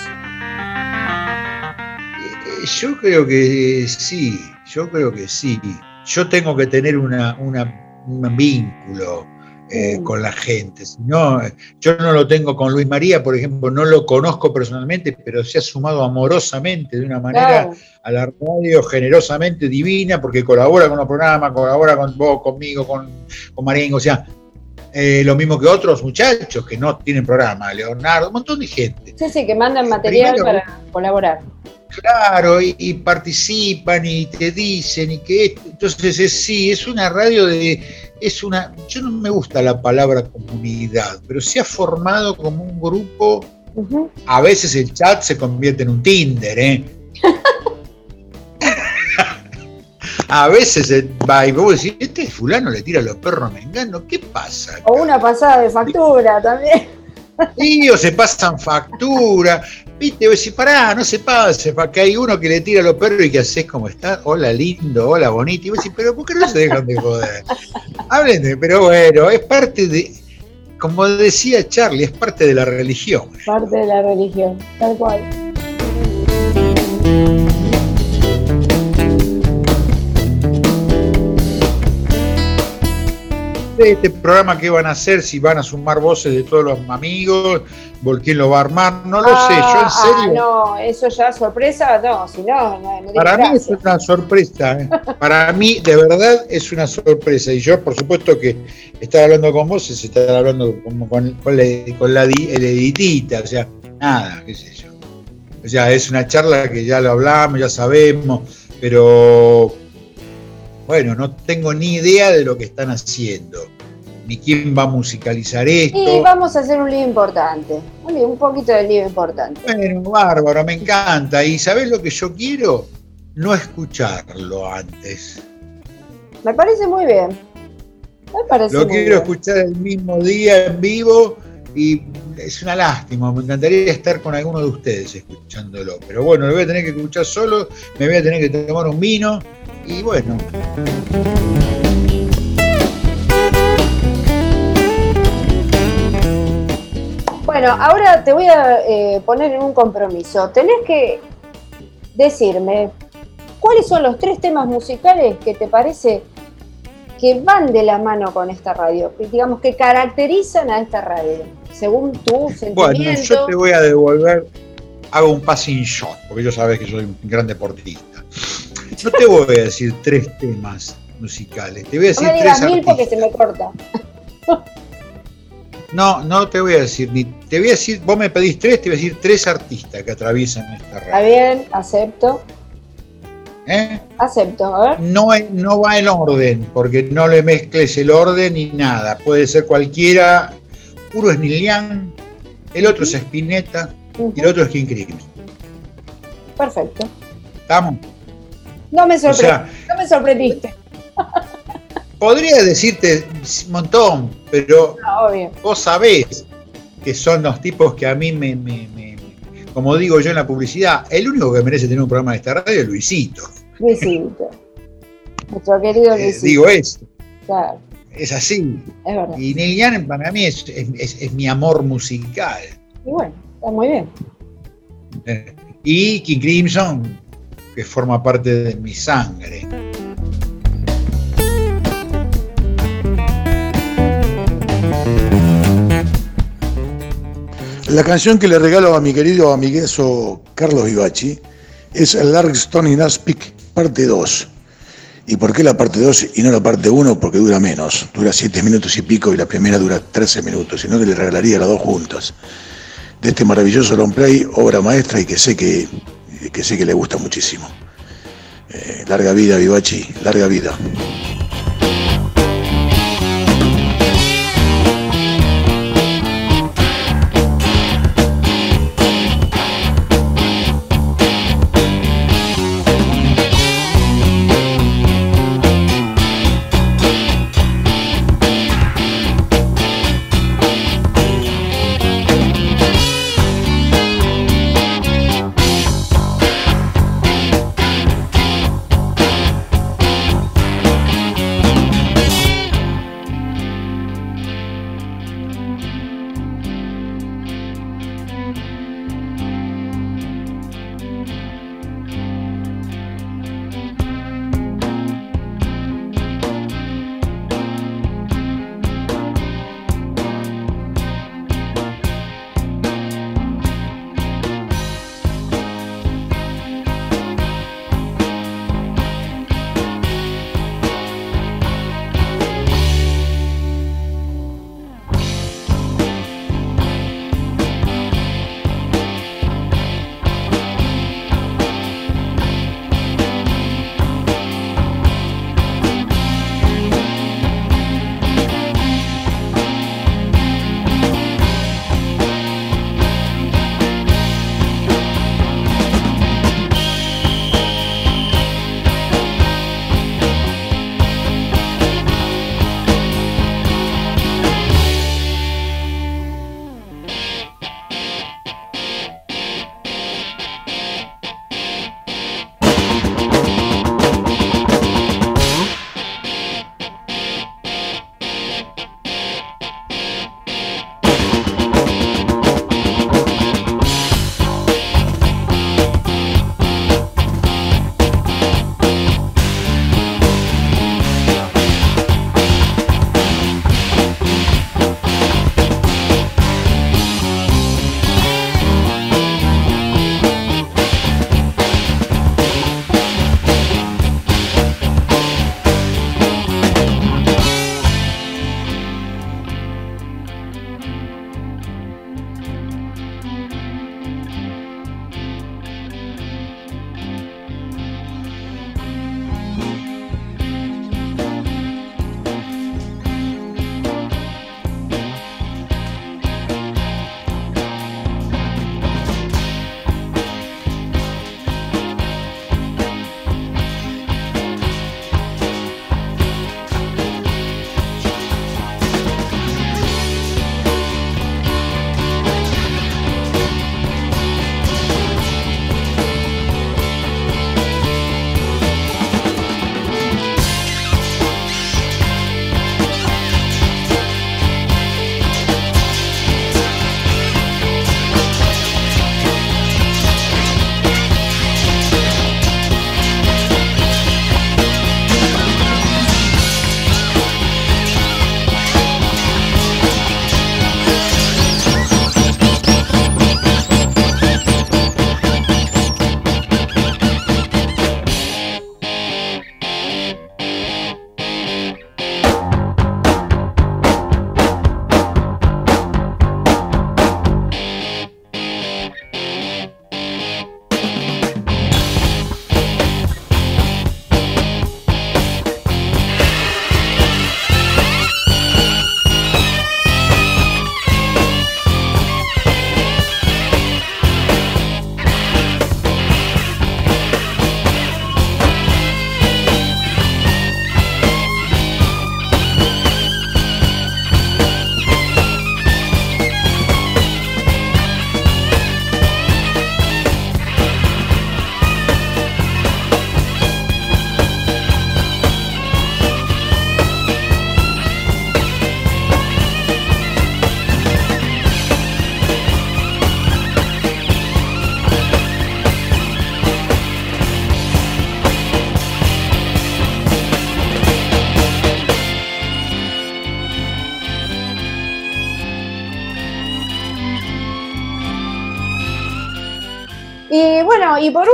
S3: Eh, yo creo que sí, Yo creo que sí. Yo tengo que tener una, un vínculo eh, con la gente. No, yo no lo tengo con Luis María, por ejemplo, no lo conozco personalmente, pero se ha sumado amorosamente de una manera a la radio, generosamente divina, porque colabora con los programas, colabora con vos, conmigo, con, con Marín, o sea, eh, lo mismo que otros muchachos que no tienen programa, Leonardo, un montón de gente.
S9: Sí, sí, que mandan material para colaborar.
S3: Claro, y, participan y te dicen y que entonces es, sí, es una radio de, es una, yo no me gusta la palabra comunidad, pero se ha formado como un grupo, a veces el chat se convierte en un Tinder, ¿eh? a veces va y vos decís, este fulano le tira a los perros a Mengano, ¿qué pasa?
S9: O una pasada de factura también.
S3: Sí, o se pasan factura. Viste, vos decís, pará, no se pase, para que hay uno que le tira a los perros y que haces como está, hola lindo, hola bonito. Y vos decís, pero ¿por qué no se dejan de joder? Hablen pero bueno, es parte de, como decía Charlie, es parte de la religión.
S9: Parte de la religión, tal cual.
S3: Este programa qué van a hacer, si van a sumar voces de todos los amigos, quién lo va a armar, no lo sé, yo en
S9: ah,
S3: serio.
S9: no, eso ya sorpresa, no, si no, no,
S3: Para mí es una sorpresa, ¿eh? para mí de verdad es una sorpresa, y yo por supuesto que estar hablando con vos es estar hablando como con, con, la, con la editita, o sea, nada, qué sé yo. O sea, es una charla que ya lo hablamos, ya sabemos, pero bueno, no tengo ni idea de lo que están haciendo, ni quién va a musicalizar esto.
S9: Y vamos a hacer un lío importante, un poquito de lío importante.
S3: Bueno, bárbaro, me encanta. ¿Y sabes lo que yo quiero? No escucharlo antes.
S9: Me parece muy bien. Me parece
S3: lo quiero escuchar el mismo día en vivo y es una lástima, me encantaría estar con alguno de ustedes escuchándolo, pero bueno, lo voy a tener que escuchar solo, me voy a tener que tomar un vino y bueno.
S9: Bueno, ahora te voy a eh, poner en un compromiso. Tenés que decirme cuáles son los tres temas musicales que te parece que van de la mano con esta radio, digamos que caracterizan a esta radio, según tu sentimiento. Bueno,
S3: yo te voy a devolver, hago un passing shot, porque yo sabes que soy un gran deportista. No te voy a decir tres temas musicales, te voy a decir no me digas mil
S9: porque se me corta.
S3: No, no te voy a decir, ni te voy a decir, vos me pedís tres, te voy a decir tres artistas que atraviesan esta radio.
S9: Está bien, acepto.
S3: ¿Eh?
S9: Acepto, a ver.
S3: No, no va en orden, porque no le mezcles el orden ni nada. Puede ser cualquiera. Uno es Nilian, el otro es Spinetta y el otro es King Crimson.
S9: Perfecto.
S3: ¿Estamos?
S9: No me, no me sorprendiste.
S3: Podría decirte un montón, pero vos sabés que son los tipos que a mí me, como digo yo en la publicidad, el único que merece tener un programa de esta radio es Luisito.
S9: Luisito. Nuestro querido eh, Luisito.
S3: digo esto. Claro. Es así. Es verdad. Y Neil Young para mí es, es, mi amor musical.
S9: Y bueno, está muy bien.
S3: Eh, y King Crimson, que forma parte de mi sangre.
S10: La canción que le regalo a mi querido amigueso Carlos Vivachi es el Largstone in Aspic, parte 2. ¿Y por qué la parte 2 y no la parte 1? Porque dura menos, dura 7 minutos y pico y la primera dura 13 minutos, sino que le regalaría las dos juntas. De este maravilloso long play, obra maestra y que sé que que sé que le gusta muchísimo. Eh, larga vida, Vivachi, larga vida.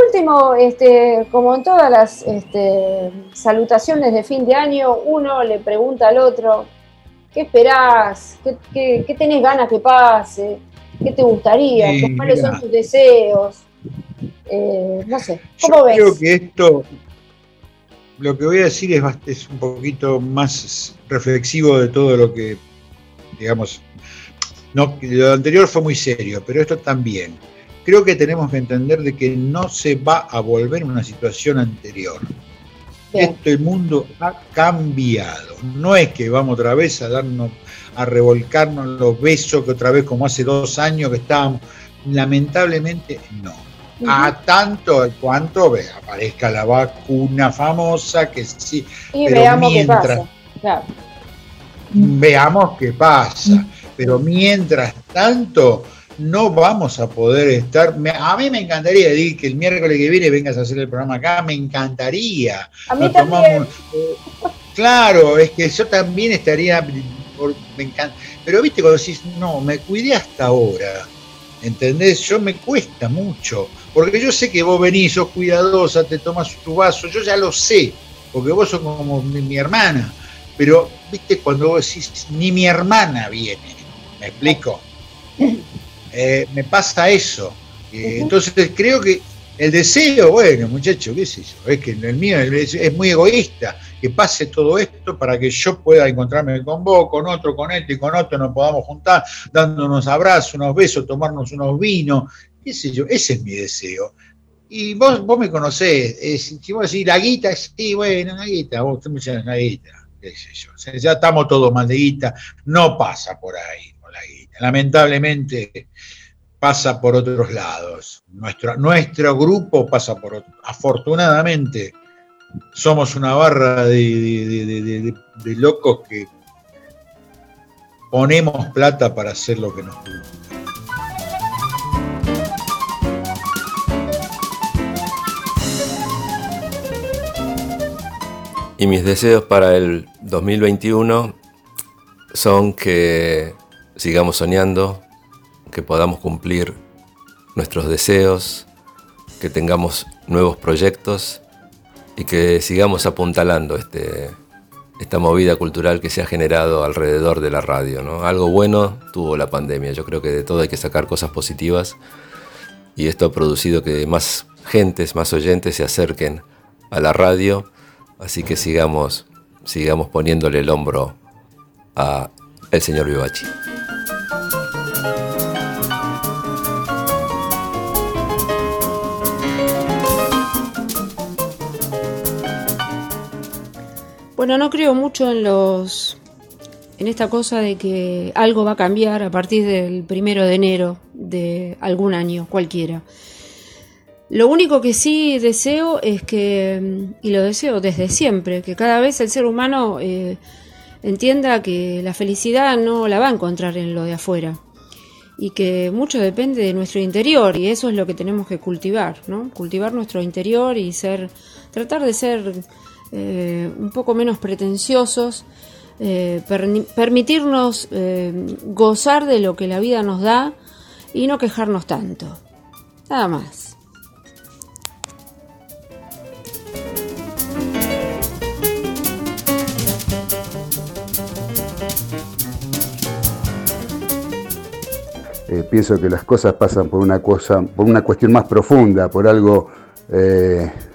S9: Último, este, como en todas las este, salutaciones de fin de año, uno le pregunta al otro, ¿qué esperás? ¿Qué, qué, tenés ganas que pase? ¿Qué te gustaría? ¿Cuáles son tus deseos? Eh, no sé, ¿cómo ves?
S3: Creo que esto, lo que voy a decir es, es un poquito más reflexivo de todo lo que, digamos, no, lo anterior fue muy serio, pero esto también creo que tenemos que entender de que no se va a volver una situación anterior. Este mundo ha cambiado. No es que vamos otra vez a darnos, a revolcarnos los besos que otra vez como hace dos años que estábamos. Lamentablemente no. A tanto cuanto ve, aparezca la vacuna famosa, que sí.
S9: Y veamos qué pasa.
S3: Veamos qué pasa. Pero mientras tanto, no vamos a poder estar. a mí me encantaría, decir que el miércoles que viene vengas a hacer el programa acá, me encantaría.
S9: A mí también.
S3: claro, es que yo también estaría. me encanta, pero viste cuando decís, no, me cuidé hasta ahora. ¿Entendés? Yo me cuesta mucho. Porque yo sé que vos venís, sos cuidadosa, te tomas tu vaso, yo ya lo sé. Porque vos sos como mi, mi hermana. Pero, viste, cuando vos decís, ni mi hermana viene. ¿Me explico? Eh, me pasa eso. Eh, entonces creo que el deseo, bueno, muchacho, qué es eso, es que el mío es, muy egoísta, que pase todo esto para que yo pueda encontrarme con vos, con otro, con este y con otro, nos podamos juntar, dándonos abrazos, unos besos, tomarnos unos vinos, qué sé yo, ese es mi deseo. Y vos, vos me conocés, si vos decís la guita, sí, bueno, la guita, vos me la guita, qué sé yo, ya estamos todos mal de guita, no pasa por ahí lamentablemente pasa por otros lados. Nuestro, nuestro grupo pasa por otros. Afortunadamente, somos una barra de, locos que ponemos plata para hacer lo que nos gusta.
S4: Y mis deseos para el 2021 son que sigamos soñando, que podamos cumplir nuestros deseos, que tengamos nuevos proyectos y que sigamos apuntalando este, esta movida cultural que se ha generado alrededor de la radio. ¿no? Algo bueno tuvo la pandemia, yo creo que de todo hay que sacar cosas positivas y esto ha producido que más gentes, más oyentes se acerquen a la radio, así que sigamos, sigamos poniéndole el hombro a el señor Vivachi.
S2: Bueno, no creo mucho en los en esta cosa de que algo va a cambiar a partir del primero de enero de algún año cualquiera. Lo único que sí deseo es que, y lo deseo desde siempre, que cada vez el ser humano eh, entienda que la felicidad no la va a encontrar en lo de afuera y que mucho depende de nuestro interior y eso es lo que tenemos que cultivar, ¿no? Cultivar nuestro interior y ser, tratar de ser eh, un poco menos pretenciosos, eh, permitirnos eh, gozar de lo que la vida nos da y no quejarnos tanto. Nada más.
S6: pienso que las cosas pasan por una cosa, por una cuestión más profunda, por algo,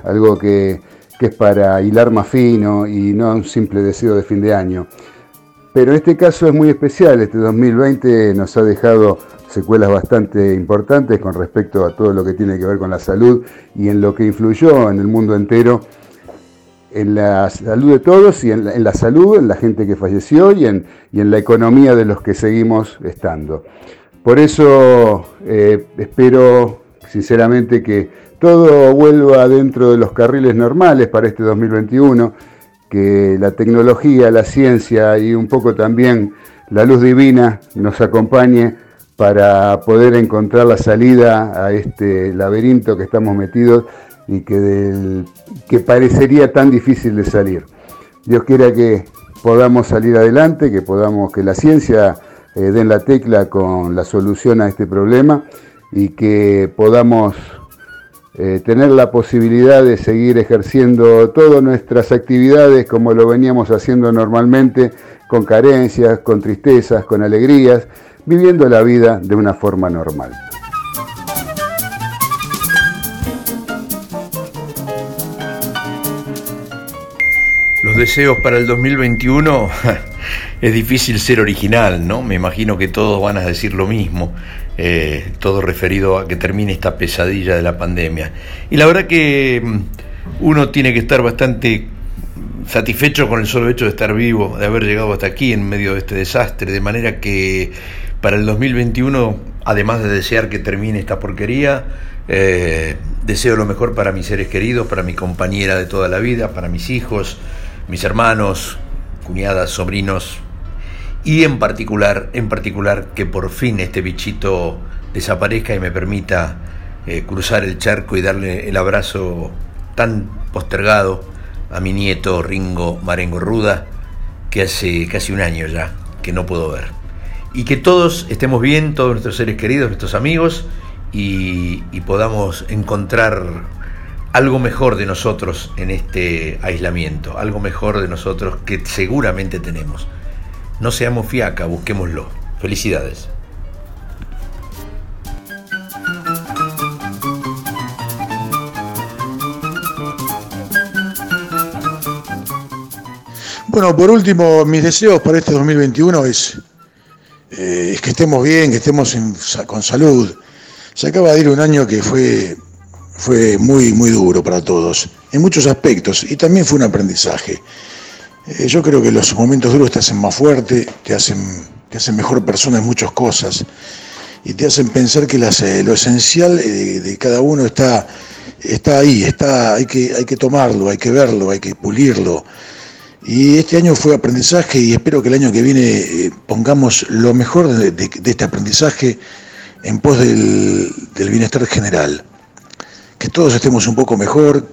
S6: algo que, que es para hilar más fino y no un simple deseo de fin de año. Pero este caso es muy especial, este 2020 nos ha dejado secuelas bastante importantes con respecto a todo lo que tiene que ver con la salud y en lo que influyó en el mundo entero, en la salud de todos y en la, salud, en la gente que falleció y en, y en, la economía de los que seguimos estando. Por eso eh, espero sinceramente que todo vuelva dentro de los carriles normales para este 2021, que la tecnología, la ciencia y un poco también la luz divina nos acompañe para poder encontrar la salida a este laberinto que estamos metidos y que, parecería tan difícil de salir. Dios quiera que podamos salir adelante, que podamos, que la ciencia eh, den la tecla con la solución a este problema y que podamos eh, tener la posibilidad de seguir ejerciendo todas nuestras actividades como lo veníamos haciendo normalmente, con carencias, con tristezas, con alegrías, viviendo la vida de una forma normal.
S5: Los deseos para el 2021 es difícil ser original, ¿no? Me imagino que todos van a decir lo mismo, eh, todo referido a que termine esta pesadilla de la pandemia. Y la verdad que mm, uno tiene que estar bastante satisfecho con el solo hecho de estar vivo, de haber llegado hasta aquí en medio de este desastre, de manera que para el 2021, además de desear que termine esta porquería, eh, deseo lo mejor para mis seres queridos, para mi compañera de toda la vida, para mis hijos, mis hermanos, cuñadas, sobrinos, y en particular, en particular que por fin este bichito desaparezca y me permita eh, cruzar el charco y darle el abrazo tan postergado a mi nieto Ringo Marengo Ruda, que hace casi un año ya que no puedo ver. Y que todos estemos bien, todos nuestros seres queridos, nuestros amigos, y, y podamos encontrar algo mejor de nosotros en este aislamiento, algo mejor de nosotros que seguramente tenemos. No seamos fiaca, busquémoslo. Felicidades.
S10: Bueno, por último, mis deseos para este 2021 es, eh, es que estemos bien, que estemos con salud. Se acaba de ir un año que fue, fue muy, muy duro para todos, en muchos aspectos, y también fue un aprendizaje. Eh, yo creo que los momentos duros te hacen más fuerte, te hacen, te hacen mejor persona en muchas cosas y te hacen pensar que eh, lo esencial eh, de, cada uno está, está ahí, está, hay, que, hay que tomarlo, hay que verlo, hay que pulirlo. Y este año fue aprendizaje y espero que el año que viene pongamos lo mejor de, este aprendizaje en pos del, del bienestar general. Que todos estemos un poco mejor,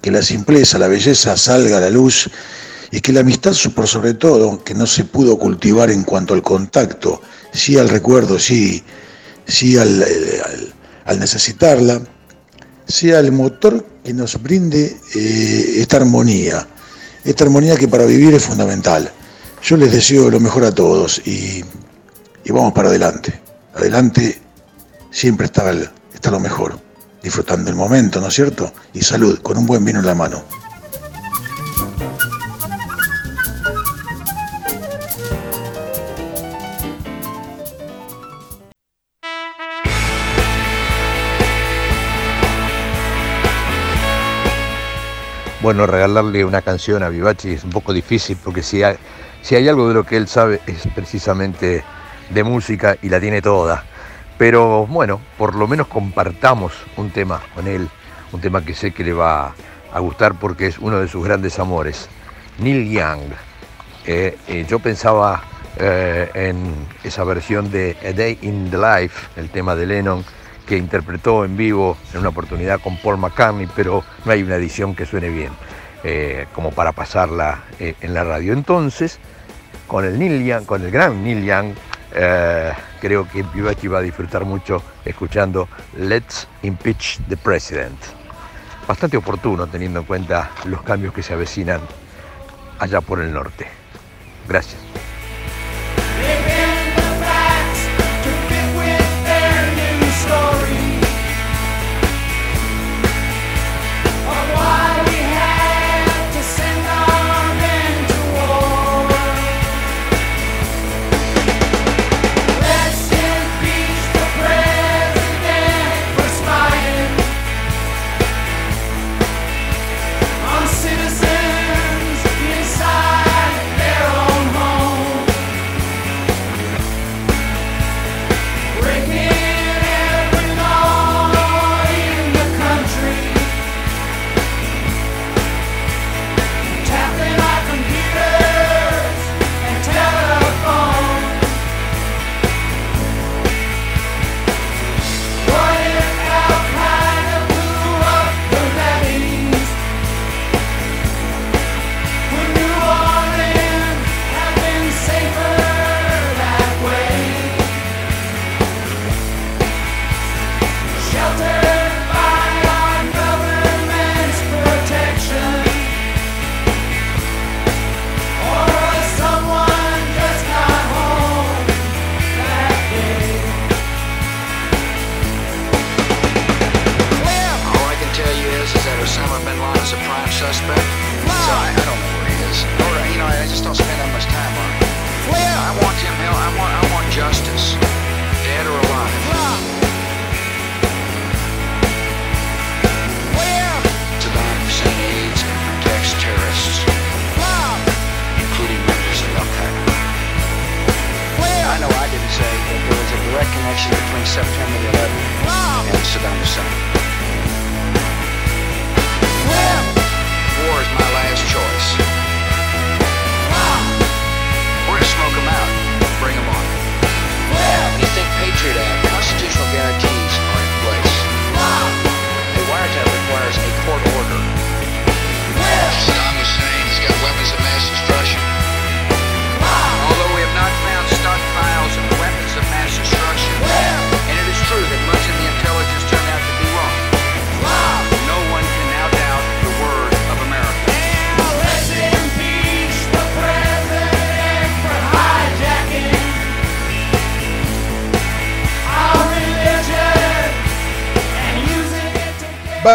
S10: que la simpleza, la belleza salga a la luz y que la amistad, por sobre todo, que no se pudo cultivar en cuanto al contacto, sí al recuerdo, sí, sí al, necesitarla, sea el motor que nos brinde eh, esta armonía, esta armonía que para vivir es fundamental. Yo les deseo lo mejor a todos y, vamos para adelante. Adelante siempre está, está lo mejor, disfrutando el momento, ¿no es cierto? Y salud, con un buen vino en la mano.
S5: Bueno, regalarle una canción a Vivachi es un poco difícil porque si hay, si hay algo de lo que él sabe es precisamente de música y la tiene toda. Pero bueno, por lo menos compartamos un tema con él, un tema que sé que le va a gustar porque es uno de sus grandes amores, Neil Young. Eh, eh, yo pensaba eh, en esa versión de A Day in the Life, el tema de Lennon, que interpretó en vivo en una oportunidad con Paul McCartney, pero no hay una edición que suene bien eh, como para pasarla eh, en la radio. Entonces, con el Neil Young, con el gran Neil Young, eh, creo que Vivachi va a disfrutar mucho escuchando Let's Impeach the President. Bastante oportuno teniendo en cuenta los cambios que se avecinan allá por el norte. Gracias.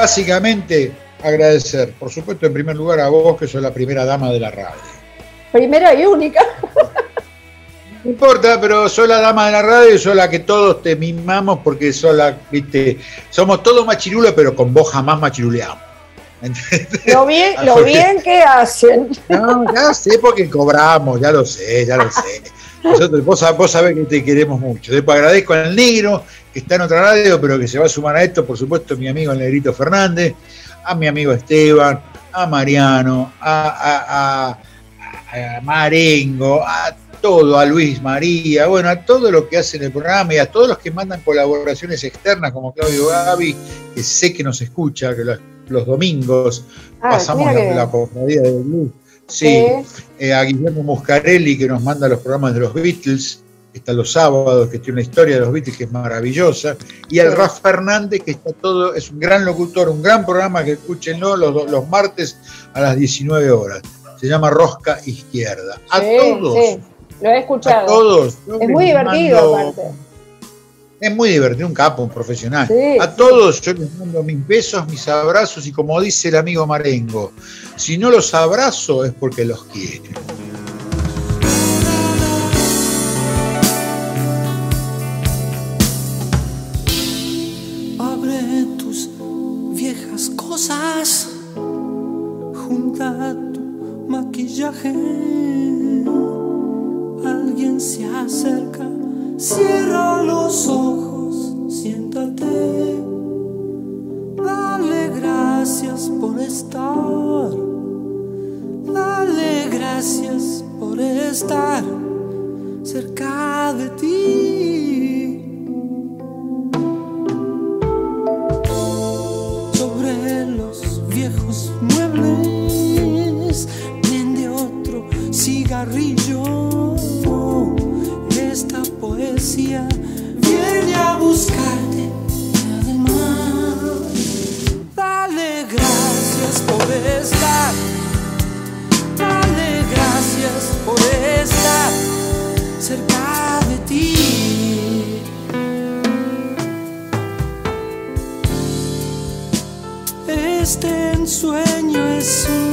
S3: Básicamente, agradecer, por supuesto, en primer lugar a vos, que sos la primera dama de la radio.
S9: Primera y única.
S3: No importa, pero sos la dama de la radio y sos la que todos te mimamos porque sos la, viste, somos todos machirulos, pero con vos jamás machiruleamos.
S9: Lo bien, lo bien que hacen.
S3: No, ya sé porque cobramos, ya lo sé, ya lo sé. Nosotros, vos, vos sabés que te queremos mucho. Después agradezco al negro que está en otra radio, pero que se va a sumar a esto, por supuesto, mi amigo el Negrito Fernández, a mi amigo Esteban, a Mariano, a, a- a- a Marengo, a todo, a Luis María, bueno, a todo lo que hacen el programa y a todos los que mandan colaboraciones externas, como Claudio Gavi, que sé que nos escucha, que los, los domingos
S9: Ah,
S3: pasamos la,
S9: que-
S3: la cofradía de Blues. Sí, eh, a Guillermo Muscarelli que nos manda los programas de los Beatles, está los sábados, que tiene una historia de los Beatles que es maravillosa, y al
S9: Sí.
S3: Raf Fernández que está todo, es un gran locutor, un gran programa que escúchenlo los, los martes a las 19 horas. Se llama Rosca Izquierda. A
S9: Sí,
S3: todos,
S9: sí, lo he
S3: a
S9: escuchado.
S3: todos. yo
S9: Es muy divertido,
S3: mando-
S9: aparte.
S3: Es muy divertido, un capo, un profesional.
S9: Sí,
S3: a todos yo les mando mis besos, mis abrazos y como dice el amigo Marengo, si no los abrazo es porque los quiero.
S8: Alguien se acerca, cierra los ojos, siéntate. Dale gracias por estar. Dale gracias por estar cerca de ti. Cigarrillo. Esta poesía viene a buscarte. Además dale gracias por estar dale gracias por estar cerca de ti. Este ensueño es un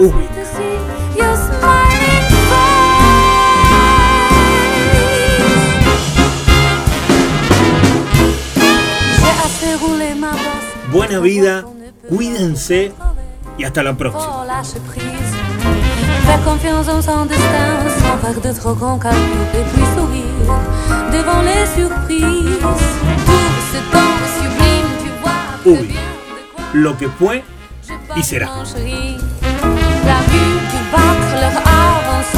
S13: Uh.
S1: Buena vida, cuídense y hasta la próxima.
S13: Faire confiance en son destin, sans de trop grands calculs sublime.
S1: Lo que fue y será.
S13: wakkelige
S14: avond.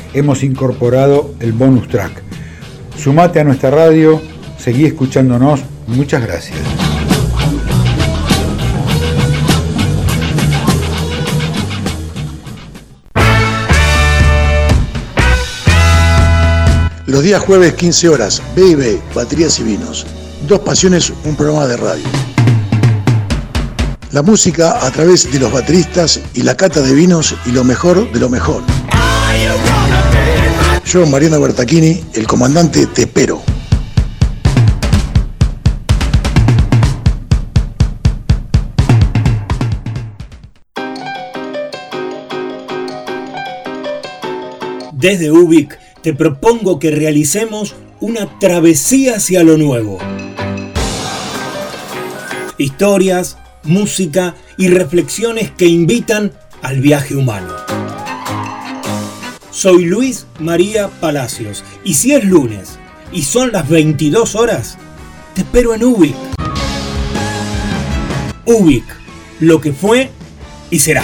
S6: hemos incorporado el bonus track. Sumate a nuestra radio, seguí escuchándonos. Muchas gracias.
S10: Los días jueves 15 horas, B&B, Baterías y Vinos. Dos Pasiones, un programa de radio. La música a través de los bateristas y la cata de vinos y lo mejor de lo mejor. Yo, Mariano Bertachini, el comandante Tepero.
S1: Desde Ubik te propongo que realicemos una travesía hacia lo nuevo. Historias, música y reflexiones que invitan al viaje humano. Soy Luis María Palacios y si es lunes y son las 22 horas, te espero en Ubik. Ubik, lo que fue y será.